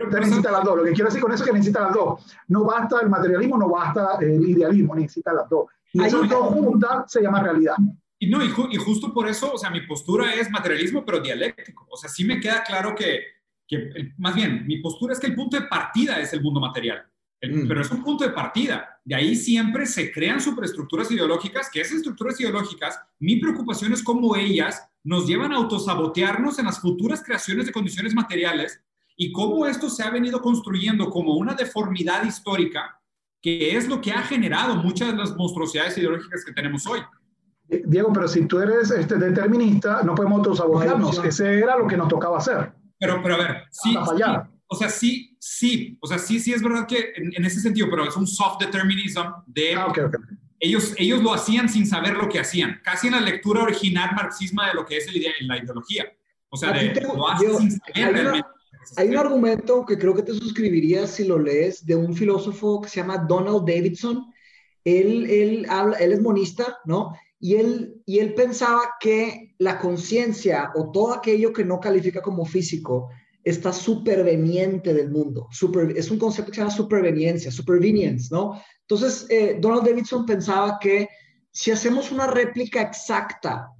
Usted necesita las dos. Lo que quiero decir con eso es que necesita las dos. No basta el materialismo, no basta el idealismo, necesita las dos. Y esas dos juntas se llama realidad. Y no, y, y, justo por eso, o sea, mi postura es materialismo, pero dialéctico. O sea, sí me queda claro que que más bien, mi postura es que el punto de partida es el mundo material, mm. pero es un punto de partida. De ahí siempre se crean superestructuras ideológicas, que esas estructuras ideológicas, mi preocupación es cómo ellas nos llevan a autosabotearnos en las futuras creaciones de condiciones materiales y cómo esto se ha venido construyendo como una deformidad histórica que es lo que ha generado muchas de las monstruosidades ideológicas que tenemos hoy. Diego, pero si tú eres este, determinista, no podemos autosabotearnos. Ese era lo que nos tocaba hacer. Pero, pero a ver, sí, o sea, sí, sí, o sea, sí, sí es verdad que en, ese sentido, pero es un soft determinism de... Ah, okay, okay. Ellos, ellos lo hacían sin saber lo que hacían, casi en la lectura original marxisma de lo que es el, la ideología. O sea, de, lo hacen sin saber realmente. Hay un argumento que creo que te suscribirías si lo lees de un filósofo que se llama Donald Davidson. Él, él, habla, él es monista, ¿no? Y él, y él pensaba que la conciencia o todo aquello que no califica como físico está superveniente del mundo. Super, es un concepto que se llama superveniencia, supervenience, ¿no? Entonces, eh, Donald Davidson pensaba que si hacemos una réplica exacta,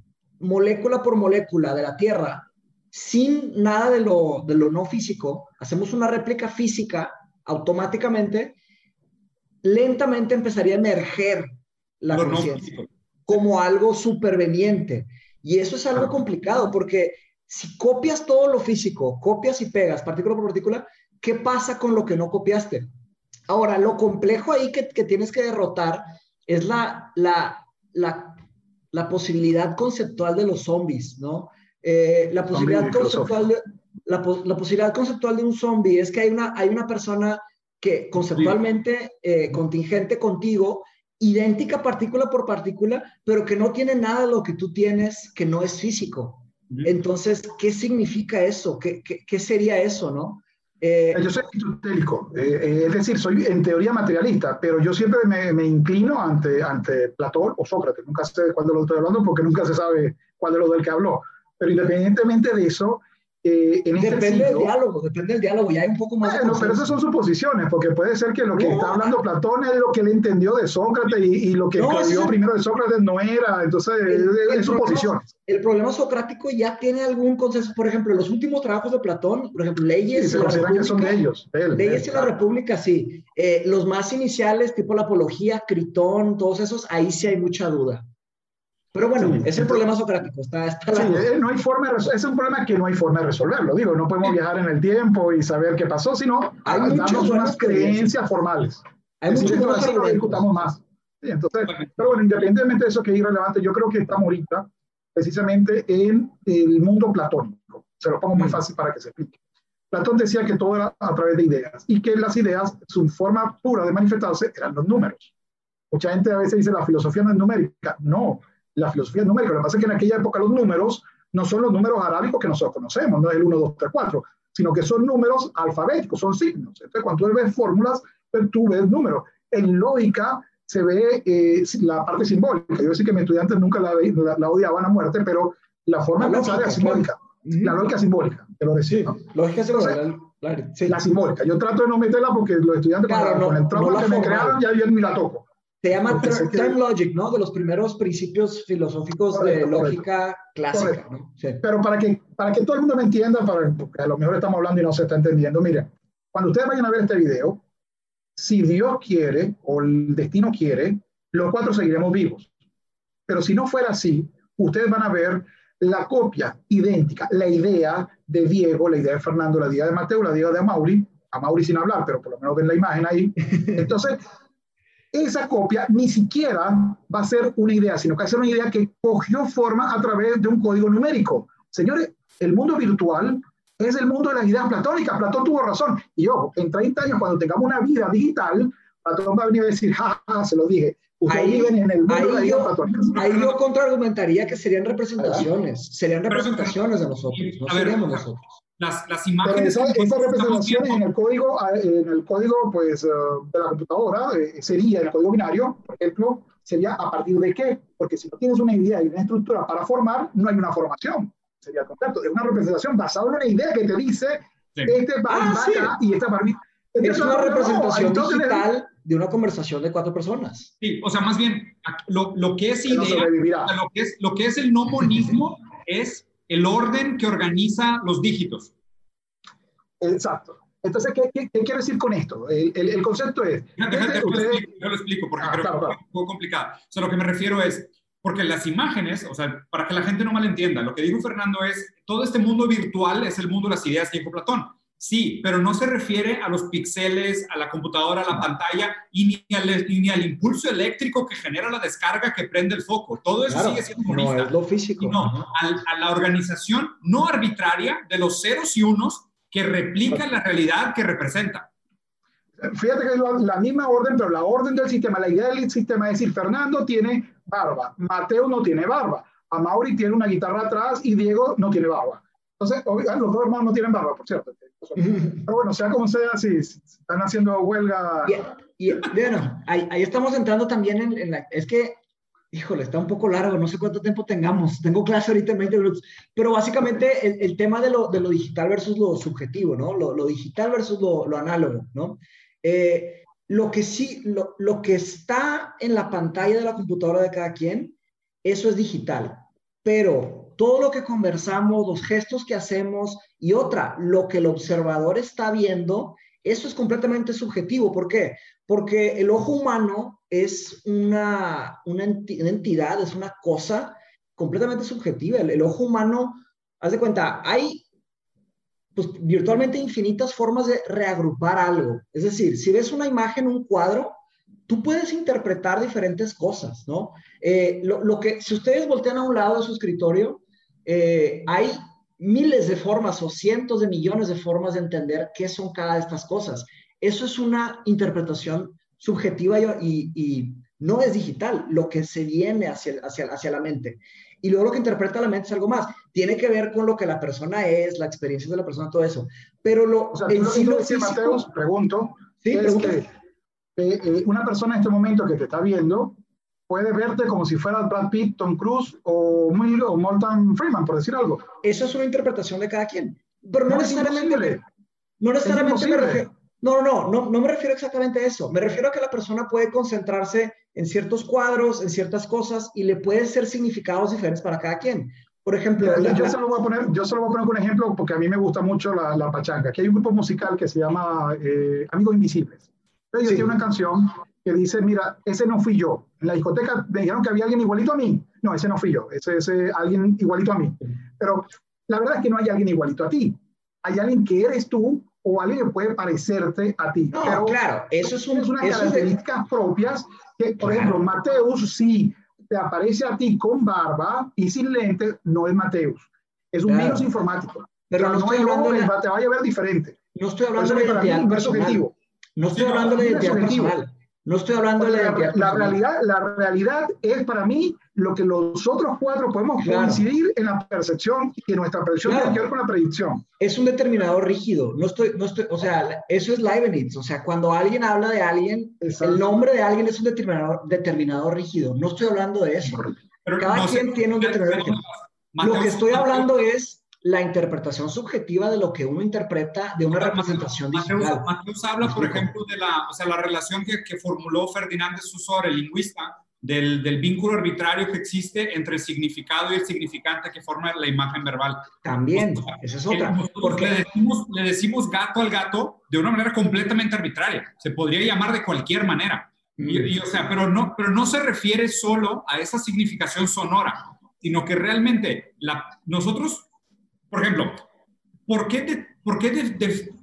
molécula por molécula de la Tierra, sin nada de lo, de lo no físico, hacemos una réplica física, automáticamente, lentamente empezaría a emerger la conciencia como algo superveniente. Y eso es algo complicado porque si copias todo lo físico, copias y pegas partícula por partícula, ¿qué pasa con lo que no copiaste? Ahora, lo complejo ahí que, tienes que derrotar es la, la, la, la, posibilidad conceptual de los zombies, ¿no? Eh, la, posibilidad conceptual de, la, posibilidad conceptual de un zombie es que hay una, hay una persona que conceptualmente eh, contingente contigo idéntica partícula por partícula, pero que no tiene nada de lo que tú tienes que no es físico. Entonces, ¿qué significa eso? ¿Qué, qué, sería eso, no? Eh, yo soy aristotélico, eh, eh, es decir, soy en teoría materialista, pero yo siempre me, me, inclino ante, ante Platón o Sócrates. Nunca sé cuándo lo estoy hablando porque nunca se sabe cuál de los del que habló. Pero independientemente de eso, eh, en este Depende del diálogo, depende del diálogo, ya hay un poco más de Bueno, pero consenso. esas son suposiciones, porque puede ser que lo que No. está hablando Platón es lo que él entendió de Sócrates y, y lo que No, escribió primero de Sócrates no era, entonces es, suposiciones. El problema socrático ya tiene algún consenso. Por ejemplo, los últimos trabajos de Platón, por ejemplo, leyes Y se de la consideran que son de República, ellos. de él, de Leyes él, en la claro. República, sí. Eh, los más iniciales, tipo la apología, Critón, todos esos, ahí sí hay mucha duda. Pero bueno, Sí, es el problema socrático. Está, está Sí, eh, no hay forma de es un problema que no hay forma de resolverlo. Digo, no podemos viajar en el tiempo y saber qué pasó, sino Hay a- muchas unas creencias formales. hay Es muchos buenos así no discutamos más. Sí, entonces, pero bueno, independientemente de eso que es irrelevante, yo creo que estamos ahorita precisamente en el mundo platónico. Se lo pongo muy Mm. fácil para que se explique. Platón decía que todo era a través de ideas y que las ideas, su forma pura de manifestarse eran los números. Mucha gente a veces dice la filosofía no es numérica. No, la filosofía numérica. Lo que pasa es que en aquella época los números no son los números arábicos que nosotros conocemos, no es el 1, 2, 3, 4, sino que son números alfabéticos, son signos. Entonces, cuando tú ves fórmulas, pues, tú ves números. En lógica se ve eh, la parte simbólica. Yo sé que mis estudiantes nunca la, la- la odiaban a muerte, pero la forma de La pensar es simbólica. Ujú. La lógica simbólica, te lo decía. ¿no? Lógica la- la- sí. La simbólica. Yo trato de no meterla porque los estudiantes Claro, la- no- con el no trauma la que me crearon ya yo ni la toco. Se llama ter- que- logic, ¿no? De los primeros principios filosóficos Correcto, de lógica clásica, ¿no? Sí. Pero para que, para que todo el mundo me entienda, para, porque a lo mejor estamos hablando y no se está entendiendo, mire, cuando ustedes vayan a ver este video, si Dios quiere o el destino quiere, los cuatro seguiremos vivos. Pero si no fuera así, ustedes van a ver la copia idéntica, la idea de Diego, la idea de Fernando, la idea de Mateo, la idea de Amaury, a Mauri sin hablar, pero por lo menos ven la imagen ahí. Entonces, esa copia ni siquiera va a ser una idea, sino que va a ser una idea que cogió forma a través de un código numérico. Señores, el mundo virtual es el mundo de las ideas platónicas. Platón tuvo razón. Y ojo, en 30 años, cuando tengamos una vida digital, Platón va a venir a decir, ja, ja, se lo dije. Ustedes Ahí- viven en el mundo ahí de las ideas yo- platónicas. Ahí yo contraargumentaría que serían representaciones, serían Pero- representaciones de nosotros, no seríamos nosotros. Las, las Pero imágenes. esa- que esas nosotros estamos representaciones en el código, eh, en el código pues, eh, de la computadora eh, sería, el código binario, por ejemplo, sería a partir de qué? Porque si no tienes una idea y una estructura para formar, no hay una formación. Sería el concepto. Es una representación basada en una idea que te dice, Sí. este va, Ah, va sí. acá y este va a Es una representación entonces, digital de una conversación de cuatro personas. Sí, o sea, más bien, lo, lo que es que no idea, sobrevivirá. o sea, lo, que es, lo que es el no monismo es el orden que organiza los dígitos. Exacto. Entonces, ¿qué, qué, qué quiere decir con esto? El, el- el concepto es, Déjate, déjate, yo, lo ustedes- explico, yo lo explico porque Ah, creo claro, que claro. es un poco complicado. O sea, lo que me refiero es, porque las imágenes, o sea, para que la gente no malentienda, lo que dijo Fernando es, todo este mundo virtual es el mundo de las ideas que dijo Platón. Sí, pero no se refiere a los píxeles, a la computadora, a la pantalla y ni al, ni al impulso eléctrico que genera la descarga que prende el foco. Todo eso Claro, sigue siendo no monista. es lo físico. No, Ajá. al- a la organización no arbitraria de los ceros y unos que replica la realidad que representa. Fíjate que es la, la misma orden, pero la orden del sistema, la idea del sistema es decir, Fernando tiene barba, Mateo no tiene barba, Amaury tiene una guitarra atrás y Diego no tiene barba. Entonces, oigan, los dos hermanos no tienen barba, por cierto. Pero bueno, sea como sea, si, si están haciendo huelga, Y, y, bueno, ahí, ahí estamos entrando también en, en la... Es que, híjole, está un poco largo, no sé cuánto tiempo tengamos. Tengo clase ahorita en 20 minutos. Pero básicamente el, el tema de lo, de lo digital versus lo subjetivo, ¿no? Lo, lo digital versus lo, lo análogo, ¿no? Eh, lo que sí, lo, lo que está en la pantalla de la computadora de cada quien, eso es digital. Pero todo lo que conversamos, los gestos que hacemos y otra, lo que el observador está viendo, eso es completamente subjetivo. ¿Por qué? Porque el ojo humano es una, una, enti- una entidad, es una cosa completamente subjetiva. El, el ojo humano, haz de cuenta, hay pues, virtualmente infinitas formas de reagrupar algo. Es decir, si ves una imagen, un cuadro, tú puedes interpretar diferentes cosas, ¿no? Eh, lo, lo que, si ustedes voltean a un lado de su escritorio, eh, hay miles de formas o cientos de millones de formas de entender qué son cada de estas cosas. Eso es una interpretación subjetiva y, no es digital, lo que se viene hacia, hacia, hacia la mente. Y luego lo que interpreta la mente es algo más. Tiene que ver con lo que la persona es, la experiencia de la persona, todo eso. Pero lo, o sea, en sí lo físico- Mateus, pregunto, Sí, es que eh, eh, una persona en este momento que te está viendo puede verte como si fuera Brad Pitt, Tom Cruise o, o Morgan Freeman, por decir algo. Eso es una interpretación de cada quien. Pero no, necesariamente. No necesariamente me refiero. No, no, no, no me refiero exactamente a eso. Me refiero a que la persona puede concentrarse en ciertos cuadros, en ciertas cosas, y le pueden ser significados diferentes para cada quien. Por ejemplo, yo, se lo voy a poner, yo solo voy a poner un ejemplo porque a mí me gusta mucho la, la pachanga. Aquí hay un grupo musical que se llama eh, Amigos Invisibles. Ellos tienen una canción que dice, mira, ese no fui yo. En la discoteca me dijeron que había alguien igualito a mí. No, ese no fui yo. Ese es alguien igualito a mí. Pero la verdad es que no hay alguien igualito a ti. Hay alguien que eres tú o alguien que puede parecerte a ti. No, Pero claro, eso es, un, unas características propias que, por ejemplo, Mateus sí te aparece a ti con barba y sin lente, no es Mateus. Es un virus informático. Pero no, estoy hablando de, te va a llevar diferente. No estoy hablando de identidad personal. No estoy hablando de identidad personal. No estoy hablando de la, la, realidad. La realidad es para mí lo que los otros cuatro podemos coincidir en la percepción y que nuestra percepción tiene que ver con la predicción. Es un determinador rígido. No estoy, no estoy, o sea, eso es Leibniz. O sea, cuando alguien habla de alguien, el nombre de alguien es un determinador, determinador rígido. No estoy hablando de eso. Pero Cada quien tiene un determinador rígido. Lo que estoy hablando es la interpretación subjetiva de lo que uno interpreta de una representación digital. Mateus, habla, por ejemplo, de la, o sea, la relación que, que formuló Ferdinand de Saussure, el lingüista, del, del, vínculo arbitrario que existe entre el significado y el significante que forma la imagen verbal. También, esa es otra. Porque le decimos, le decimos gato al gato de una manera completamente arbitraria. Se podría llamar de cualquier manera. Y, mm. o sea, pero no, pero no se refiere solo a esa significación sonora, sino que realmente la, nosotros por ejemplo, ¿por qué, por qué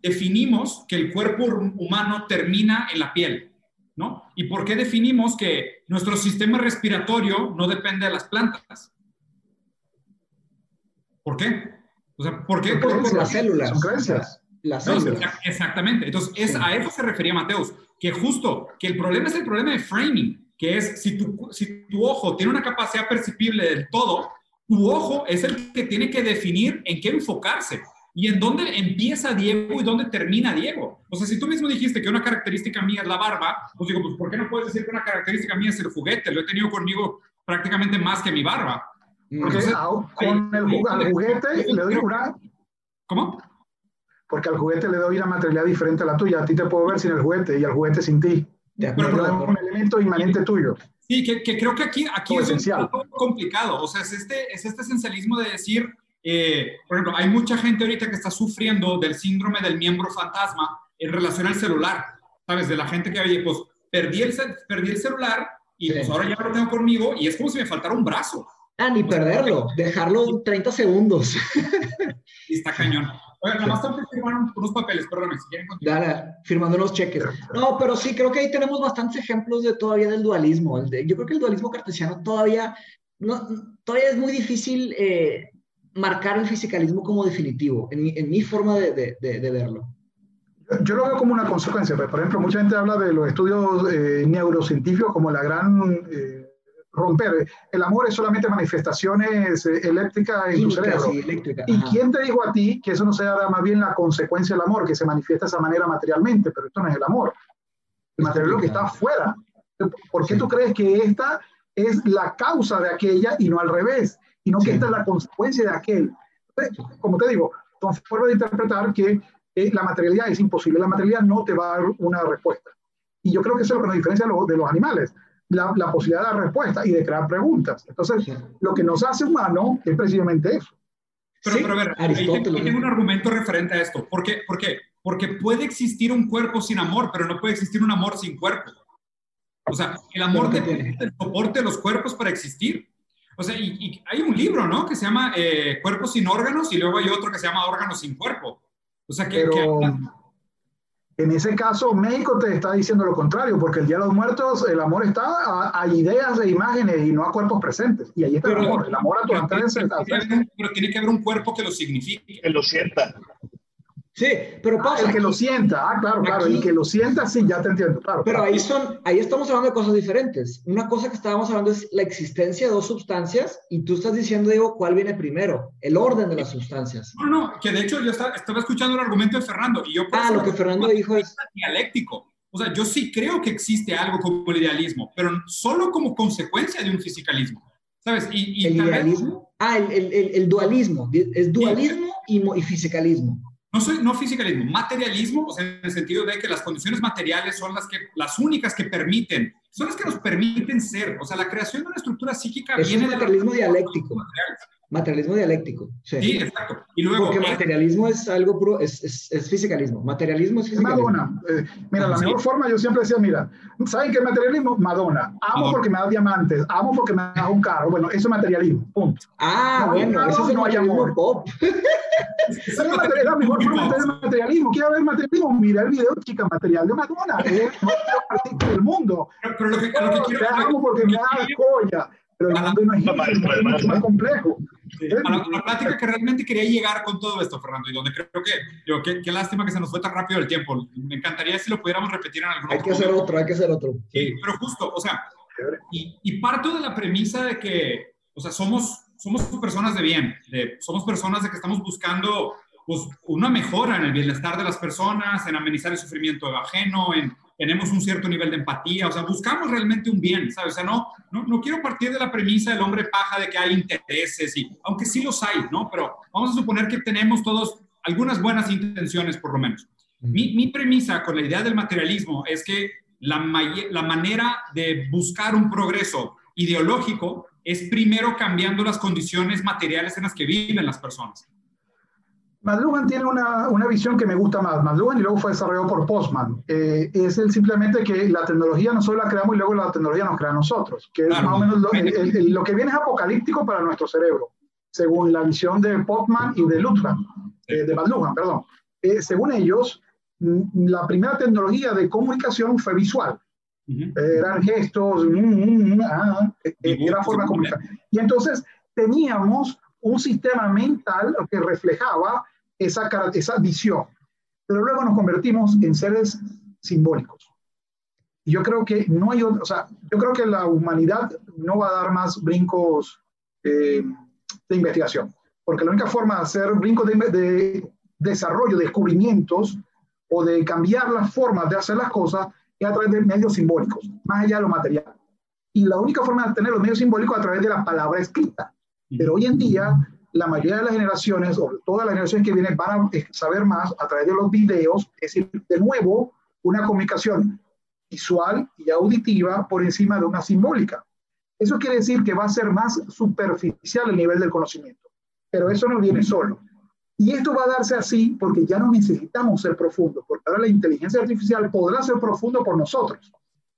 definimos que el cuerpo humano termina en la piel? ¿no? ¿Y por qué definimos que nuestro sistema respiratorio no depende de las plantas? ¿Por qué? O sea, ¿por qué? Por, las células. Son creencias. Las células. exactamente. Entonces, es, a eso se refería Mateus, que justo, que el problema es el problema de framing, que es si tu, si tu ojo tiene una capacidad percipible del todo, tu ojo es el que tiene que definir en qué enfocarse y en dónde empieza Diego y dónde termina Diego. O sea, si tú mismo dijiste que una característica mía es la barba, pues digo, pues ¿por qué no puedes decir que una característica mía es el juguete? Lo he tenido conmigo prácticamente más que mi barba. Entonces, con el juguete le doy una... ¿Cómo? Porque al juguete le doy una materialidad diferente a la tuya. A ti te puedo ver sin el juguete y al juguete sin ti. Pero, es un elemento inmanente tuyo. Sí, que, creo que aquí, aquí es un poco complicado. O sea, es este, es este esencialismo de decir, eh, por ejemplo, hay mucha gente ahorita que está sufriendo del síndrome del miembro fantasma en relación al celular. ¿Sabes? De la gente que, oye, pues perdí el, perdí el celular y pues ahora ya lo tengo conmigo y es como si me faltara un brazo. Ah, ni perderlo, dejarlo 30 segundos. Y está cañón. Oye, nada más tengo que firmar unos papeles, perdóname, si quieren continuar. Dale, firmando unos cheques. No, pero sí, creo que ahí tenemos bastantes ejemplos de todavía del dualismo. El de, yo creo que el dualismo cartesiano todavía, no, todavía es muy difícil eh, marcar el fisicalismo como definitivo, en mi, en mi forma de, de, de, verlo. Yo lo veo como una consecuencia. Por ejemplo, mucha gente habla de los estudios eh, neurocientíficos como la gran eh, romper. El amor es solamente manifestaciones eh, eléctricas en tu cerebro. ¿Y quién te dijo a ti que eso no sea más bien la consecuencia del amor, que se manifiesta de esa manera materialmente? Pero esto no es el amor. El material es lo que está afuera. ¿Por qué tú crees que esta es la causa de aquella y no al revés? Y no que esta es la consecuencia de aquel. Como te digo, son formas de interpretar que eh, la materialidad es imposible. La materialidad no te va a dar una respuesta. Y yo creo que eso es lo que nos diferencia de los animales la, la, posibilidad de dar respuesta y de crear preguntas. Entonces, lo que nos hace humano es precisamente eso. Pero, pero a ver, Aristóteles. tengo un argumento referente a esto. ¿Por qué? ¿Por qué? Porque puede existir un cuerpo sin amor, pero no puede existir un amor sin cuerpo. O sea, el amor depende del soporte de los cuerpos para existir. O sea, y, hay un libro, ¿no? Que se llama eh, Cuerpos sin órganos y luego hay otro que se llama Órganos sin cuerpo. O sea, que, pero, en ese caso, México te está diciendo lo contrario, porque el Día de los Muertos, el amor está a, ideas e imágenes y no a cuerpos presentes. Y ahí está el amor, el amor a tu Pero tiene que haber un cuerpo que lo signifique. Que lo sienta. Sí, pero ah, pasa. el que lo sienta, ah, claro, claro, y que lo sienta, sí, ya te entiendo, claro. Pero ahí son, ahí estamos hablando de cosas diferentes. Una cosa que estábamos hablando es la existencia de dos sustancias, y tú estás diciendo, digo, ¿cuál viene primero? El orden de las sustancias. No, no, que de hecho yo estaba, escuchando el argumento de Fernando, y yo. Ah, lo que Fernando dijo es. Dialéctico. o sea, yo sí creo que existe algo como el idealismo, pero solo como consecuencia de un fisicalismo. ¿Sabes? Y, ¿El idealismo? Ah, el, el, el, dualismo. Es dualismo y, y fisicalismo. No, soy, no fisicalismo, materialismo, o sea, en el sentido de que las condiciones materiales son las, que, las únicas que permiten, son las que nos permiten ser. O sea, la creación de una estructura psíquica viene es materialismo dialéctico. Materialismo dialéctico. Sí, exacto. Y luego, Porque materialismo es algo puro, es, es, es, fisicalismo. Materialismo es fisicalismo. Madonna. Eh, mira, la mejor forma, yo siempre decía, mira, ¿saben qué materialismo? Madonna. Amo porque me da diamantes, amo porque me da un carro. Bueno, eso es materialismo, punto. Ah, bueno, eso es el materialismo pop. Esa es la mejor forma de tener materialismo. ¿Quiere ver materialismo? Mira el video, chica, material de Madonna. Es el del mundo. Pero, lo que, lo que quiero... Te amo porque me da joya pero el mundo no es, más complejo. A, la, plática que realmente quería llegar con todo esto, Fernando, y donde creo que, yo, qué, qué, lástima que se nos fue tan rápido el tiempo. Me encantaría si lo pudiéramos repetir en algún Hay que hacer otro, hay que hacer otro. Sí, pero justo, o sea, y, y, parto de la premisa de que, o sea, somos, somos personas de bien, de, somos personas de que estamos buscando pues, una mejora en el bienestar de las personas, en amenizar el sufrimiento ajeno, en tenemos un cierto nivel de empatía, o sea, buscamos realmente un bien, ¿sabes? O sea, no, no, no, quiero partir de la premisa del hombre paja de que hay intereses, y, aunque sí los hay, ¿no? Pero vamos a suponer que tenemos todos algunas buenas intenciones, por lo menos. Mi, mi premisa con la idea del materialismo es que la, la manera de buscar un progreso ideológico es primero cambiando las condiciones materiales en las que viven las personas. McLuhan tiene una, una, visión que me gusta más. McLuhan y luego fue desarrollado por Postman. Eh, es el simplemente que la tecnología nosotros la creamos y luego la tecnología nos crea a nosotros, que es más o menos lo, lo, que viene es apocalíptico para nuestro cerebro, según la visión de Postman y de Luthran, eh, de McLuhan, perdón. Eh, según ellos, la primera tecnología de comunicación fue visual. eran gestos, mm, mm, mm, ah, era forma de comunicar. Y entonces teníamos un sistema mental que reflejaba esa, esa visión. Pero luego nos convertimos en seres simbólicos. Yo creo que no hay, o sea, yo creo que la humanidad no va a dar más brincos eh, de investigación, porque la única forma de hacer brincos de, de desarrollo, descubrimientos o de cambiar las formas de hacer las cosas es a través de medios simbólicos, más allá de lo material. Y la única forma de tener los medios simbólicos es a través de la palabra escrita. Pero hoy en día, la mayoría de las generaciones, o todas las generaciones que vienen, van a saber más a través de los videos, es decir, de nuevo, una comunicación visual y auditiva por encima de una simbólica. Eso quiere decir que va a ser más superficial el nivel del conocimiento, pero eso no viene solo. Y esto va a darse así porque ya no necesitamos ser profundos, porque ahora la inteligencia artificial podrá ser profundo por nosotros.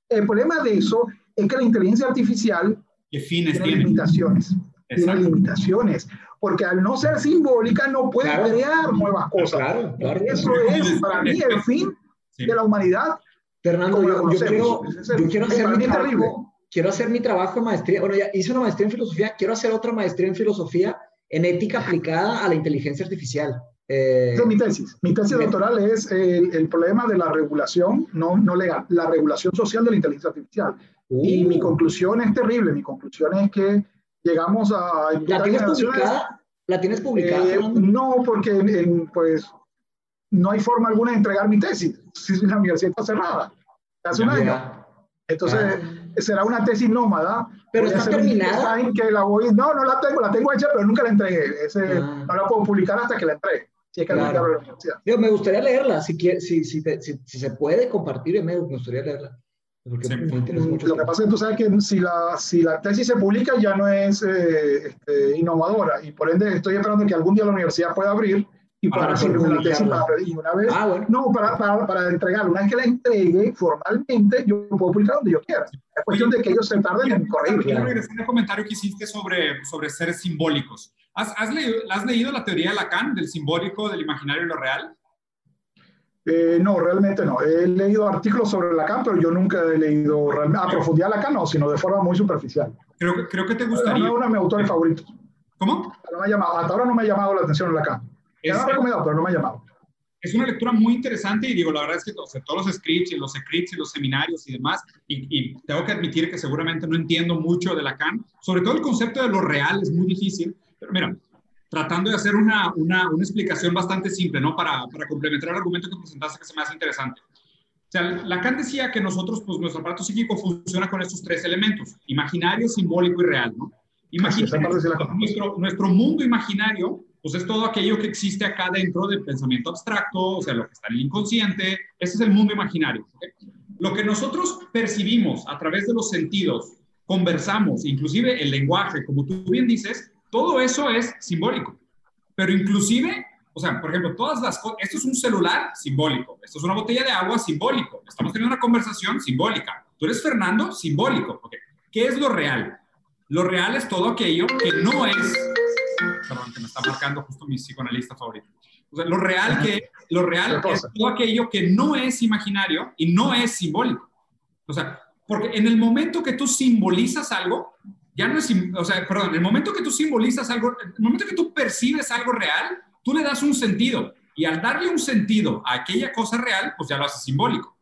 El problema de eso es que la inteligencia artificial tiene limitaciones tiene limitaciones, porque al no ser simbólica no puede crear nuevas cosas. Claro, claro. Eso es para mí el fin de la humanidad. Fernando, yo, quiero, yo quiero hacer mi trabajo, quiero hacer mi trabajo de maestría, bueno, ya hice una maestría en filosofía, quiero hacer otra maestría en filosofía en ética aplicada a la inteligencia artificial. Eh, Esa es mi tesis. Mi tesis doctoral es el, el, problema de la regulación, no, no legal, la regulación social de la inteligencia artificial. Y mi uh. conclusión es terrible. Mi conclusión es que llegamos a... ¿La tienes publicada? ¿La tienes publicada? Eh, no, porque pues no hay forma alguna de entregar mi tesis. Si la universidad está cerrada, hace un año. Entonces, ah. será una tesis nómada. Pero está terminada. Que la voy, no, no la tengo, la tengo hecha, pero nunca la entregué. Ese, ah. No la puedo publicar hasta que la entregue. Si es que claro. la universidad. Yo, me gustaría leerla, si, si, si, si, se puede compartir, me gustaría leerla. Porque Lo que pasa es que tú sabes que si la, si la tesis se publica ya no es eh, este, innovadora y por ende estoy esperando que algún día la universidad pueda abrir y para hacer una tesis para, y una vez, ah, bueno. no, para, para, para entregarla. Una vez que la entregue formalmente, yo puedo publicar donde yo quiera. Es cuestión de que ellos se tarden en corregir. Quiero regresar al comentario que hiciste sobre, sobre seres simbólicos. ¿Has, has, leído, ¿Has leído la teoría de Lacan del simbólico, del imaginario y lo real? Eh, no, realmente no. He leído artículos sobre Lacan, pero yo nunca he leído a profundidad Lacan, no, sino de forma muy superficial. Creo, creo que te gustaría. No es uno de mis autores favoritos. ¿Cómo? No me ha llamado, hasta ahora no me ha llamado la atención Lacan. Me ha recomendado, pero no me ha llamado. Es una lectura muy interesante y digo, la verdad es que todos, todos los scripts y los scripts y los seminarios y demás, y, y, tengo que admitir que seguramente no entiendo mucho de Lacan, sobre todo el concepto de lo real es muy difícil, pero mira, tratando de hacer una, una, una explicación bastante simple, ¿no? Para, para, complementar el argumento que presentaste que se me hace interesante. sea, Lacan decía que nosotros, pues nuestro aparato psíquico funciona con estos tres elementos, imaginario, simbólico y real, ¿no? Imaginario, nuestro, nuestro mundo imaginario, pues es todo aquello que existe acá dentro del pensamiento abstracto, o sea, lo que está en el inconsciente, ese es el mundo imaginario. Lo que nosotros percibimos a través de los sentidos, conversamos, inclusive el lenguaje, como tú bien dices, todo eso es simbólico. Pero inclusive o sea, por ejemplo, todas las cosas, esto es un celular simbólico, esto es una botella de agua simbólico, estamos teniendo una conversación simbólica. Tú eres Fernando simbólico. ¿Qué es lo real? Lo real es todo aquello que no es, perdón, que me está marcando justo mi psicoanalista favorito. O sea, lo real, que, lo real es todo aquello que no es imaginario y no es simbólico. O sea, porque en el momento que tú simbolizas algo, ya no es, o sea, perdón, el momento que tú simbolizas algo, el momento que tú percibes algo real, tú le das un sentido y al darle un sentido a aquella cosa real, pues ya lo hace simbólico.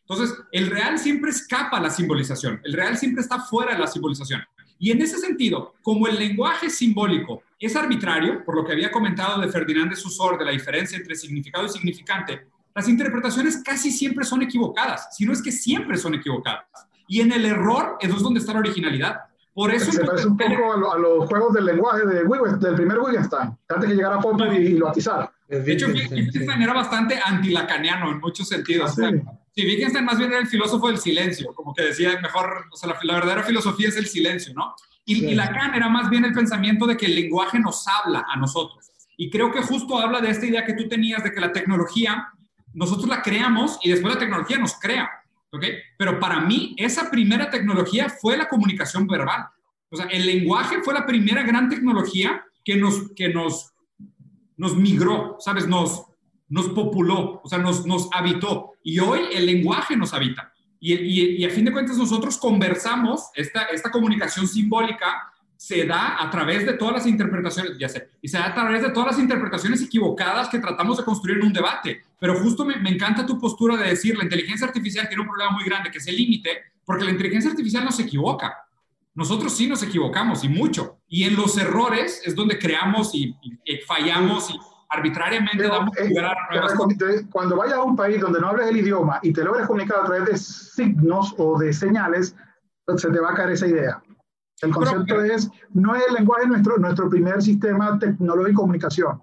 Entonces, el real siempre escapa a la simbolización, el real siempre está fuera de la simbolización. Y en ese sentido, como el lenguaje simbólico es arbitrario, por lo que había comentado de Ferdinand de Susor, de la diferencia entre significado y significante, las interpretaciones casi siempre son equivocadas, si no es que siempre son equivocadas. Y en el error es donde está la originalidad. Por eso se parece un poco a, los juegos del lenguaje de del primer Wittgenstein, antes que llegara Popper y, lo atizara. De hecho, Wittgenstein era bastante antilacaniano en muchos sentidos. Ah, sí. Wittgenstein más bien era el filósofo del silencio, como que decía mejor, o sea, la, verdadera filosofía es el silencio, ¿no? Y, y, Lacan era más bien el pensamiento de que el lenguaje nos habla a nosotros. Y creo que justo habla de esta idea que tú tenías de que la tecnología, nosotros la creamos y después la tecnología nos crea. Pero para mí, esa primera tecnología fue la comunicación verbal. O sea, el lenguaje fue la primera gran tecnología que nos, que nos, nos migró, ¿sabes? Nos, nos populó, o sea, nos, nos habitó. Y hoy el lenguaje nos habita. Y, y, y, a fin de cuentas nosotros conversamos, esta, esta comunicación simbólica se da a través de todas las interpretaciones, ya sé, y se da a través de todas las interpretaciones equivocadas que tratamos de construir en un debate. Pero justo me, me, encanta tu postura de decir, la inteligencia artificial tiene un problema muy grande, que es el límite, porque la inteligencia artificial no se equivoca. Nosotros sí nos equivocamos y mucho. Y en los errores es donde creamos y, fallamos y arbitrariamente damos lugar a nuevas Cuando vayas a un país donde no hables el idioma y te logres comunicar a través de signos o de señales, se te va a caer esa idea. El concepto es, no es el lenguaje nuestro, nuestro primer sistema tecnológico de comunicación,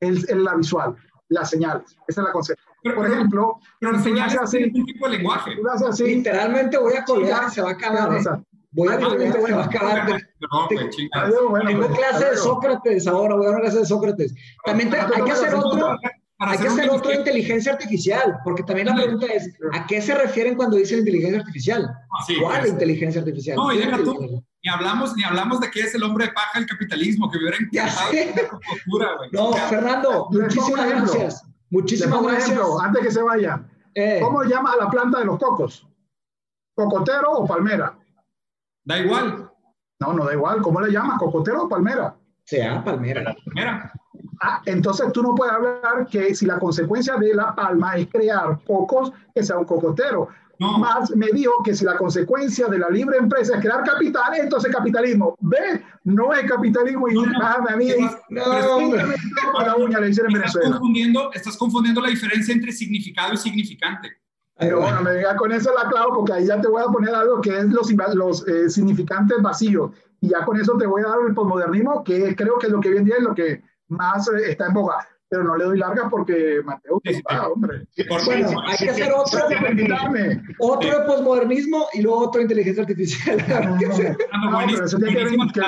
es, la visual, las señales. Esa es la concepto. Por ejemplo, pero señales así, un tipo de lenguaje. Así, Literalmente voy a colgar, se va a acabar. ¿eh? Voy a, ah, se va a acabar. Tengo clase de Sócrates ahora, voy a dar clase de Sócrates. También hay que hacer otro, hay que hacer otra inteligencia artificial, porque también la pregunta es, ¿a qué se refieren cuando dicen inteligencia artificial? Ah, ¿Cuál inteligencia artificial? No, y deja tú, ni hablamos, ni hablamos de qué es el hombre de paja del capitalismo, que hubiera encantado güey. No, Fernando, muchísimas gracias. Muchísimas gracias. Ejemplo, antes que se vaya, eh. ¿cómo llama a la planta de los cocos? ¿Cocotero o palmera? Da igual. No, no da igual. ¿Cómo le llamas? ¿Cocotero o palmera? Sea palmera. Palmera. Ah, entonces tú no puedes hablar que si la consecuencia de la palma es crear cocos, que sea un cocotero. No. Más me dijo que si la consecuencia de la libre empresa es crear capital, entonces capitalismo. ¿Ve? No es capitalismo y no, no, a mí, no, la uña le en Venezuela. Confundiendo, estás confundiendo la diferencia entre significado y significante. Pero bueno, me diga con eso la clavo porque ahí ya te voy a poner algo que es los, los eh, significantes vacíos. Y ya con eso te voy a dar el posmodernismo, que creo que es lo que hoy en día es lo que más eh, está en boga. Pero no le doy largas porque Mateo, sí, hombre. Bueno, hay que hacer otro, otro de posmodernismo y luego otro de inteligencia artificial. No, no, no, no, pero eso tiene que, que, que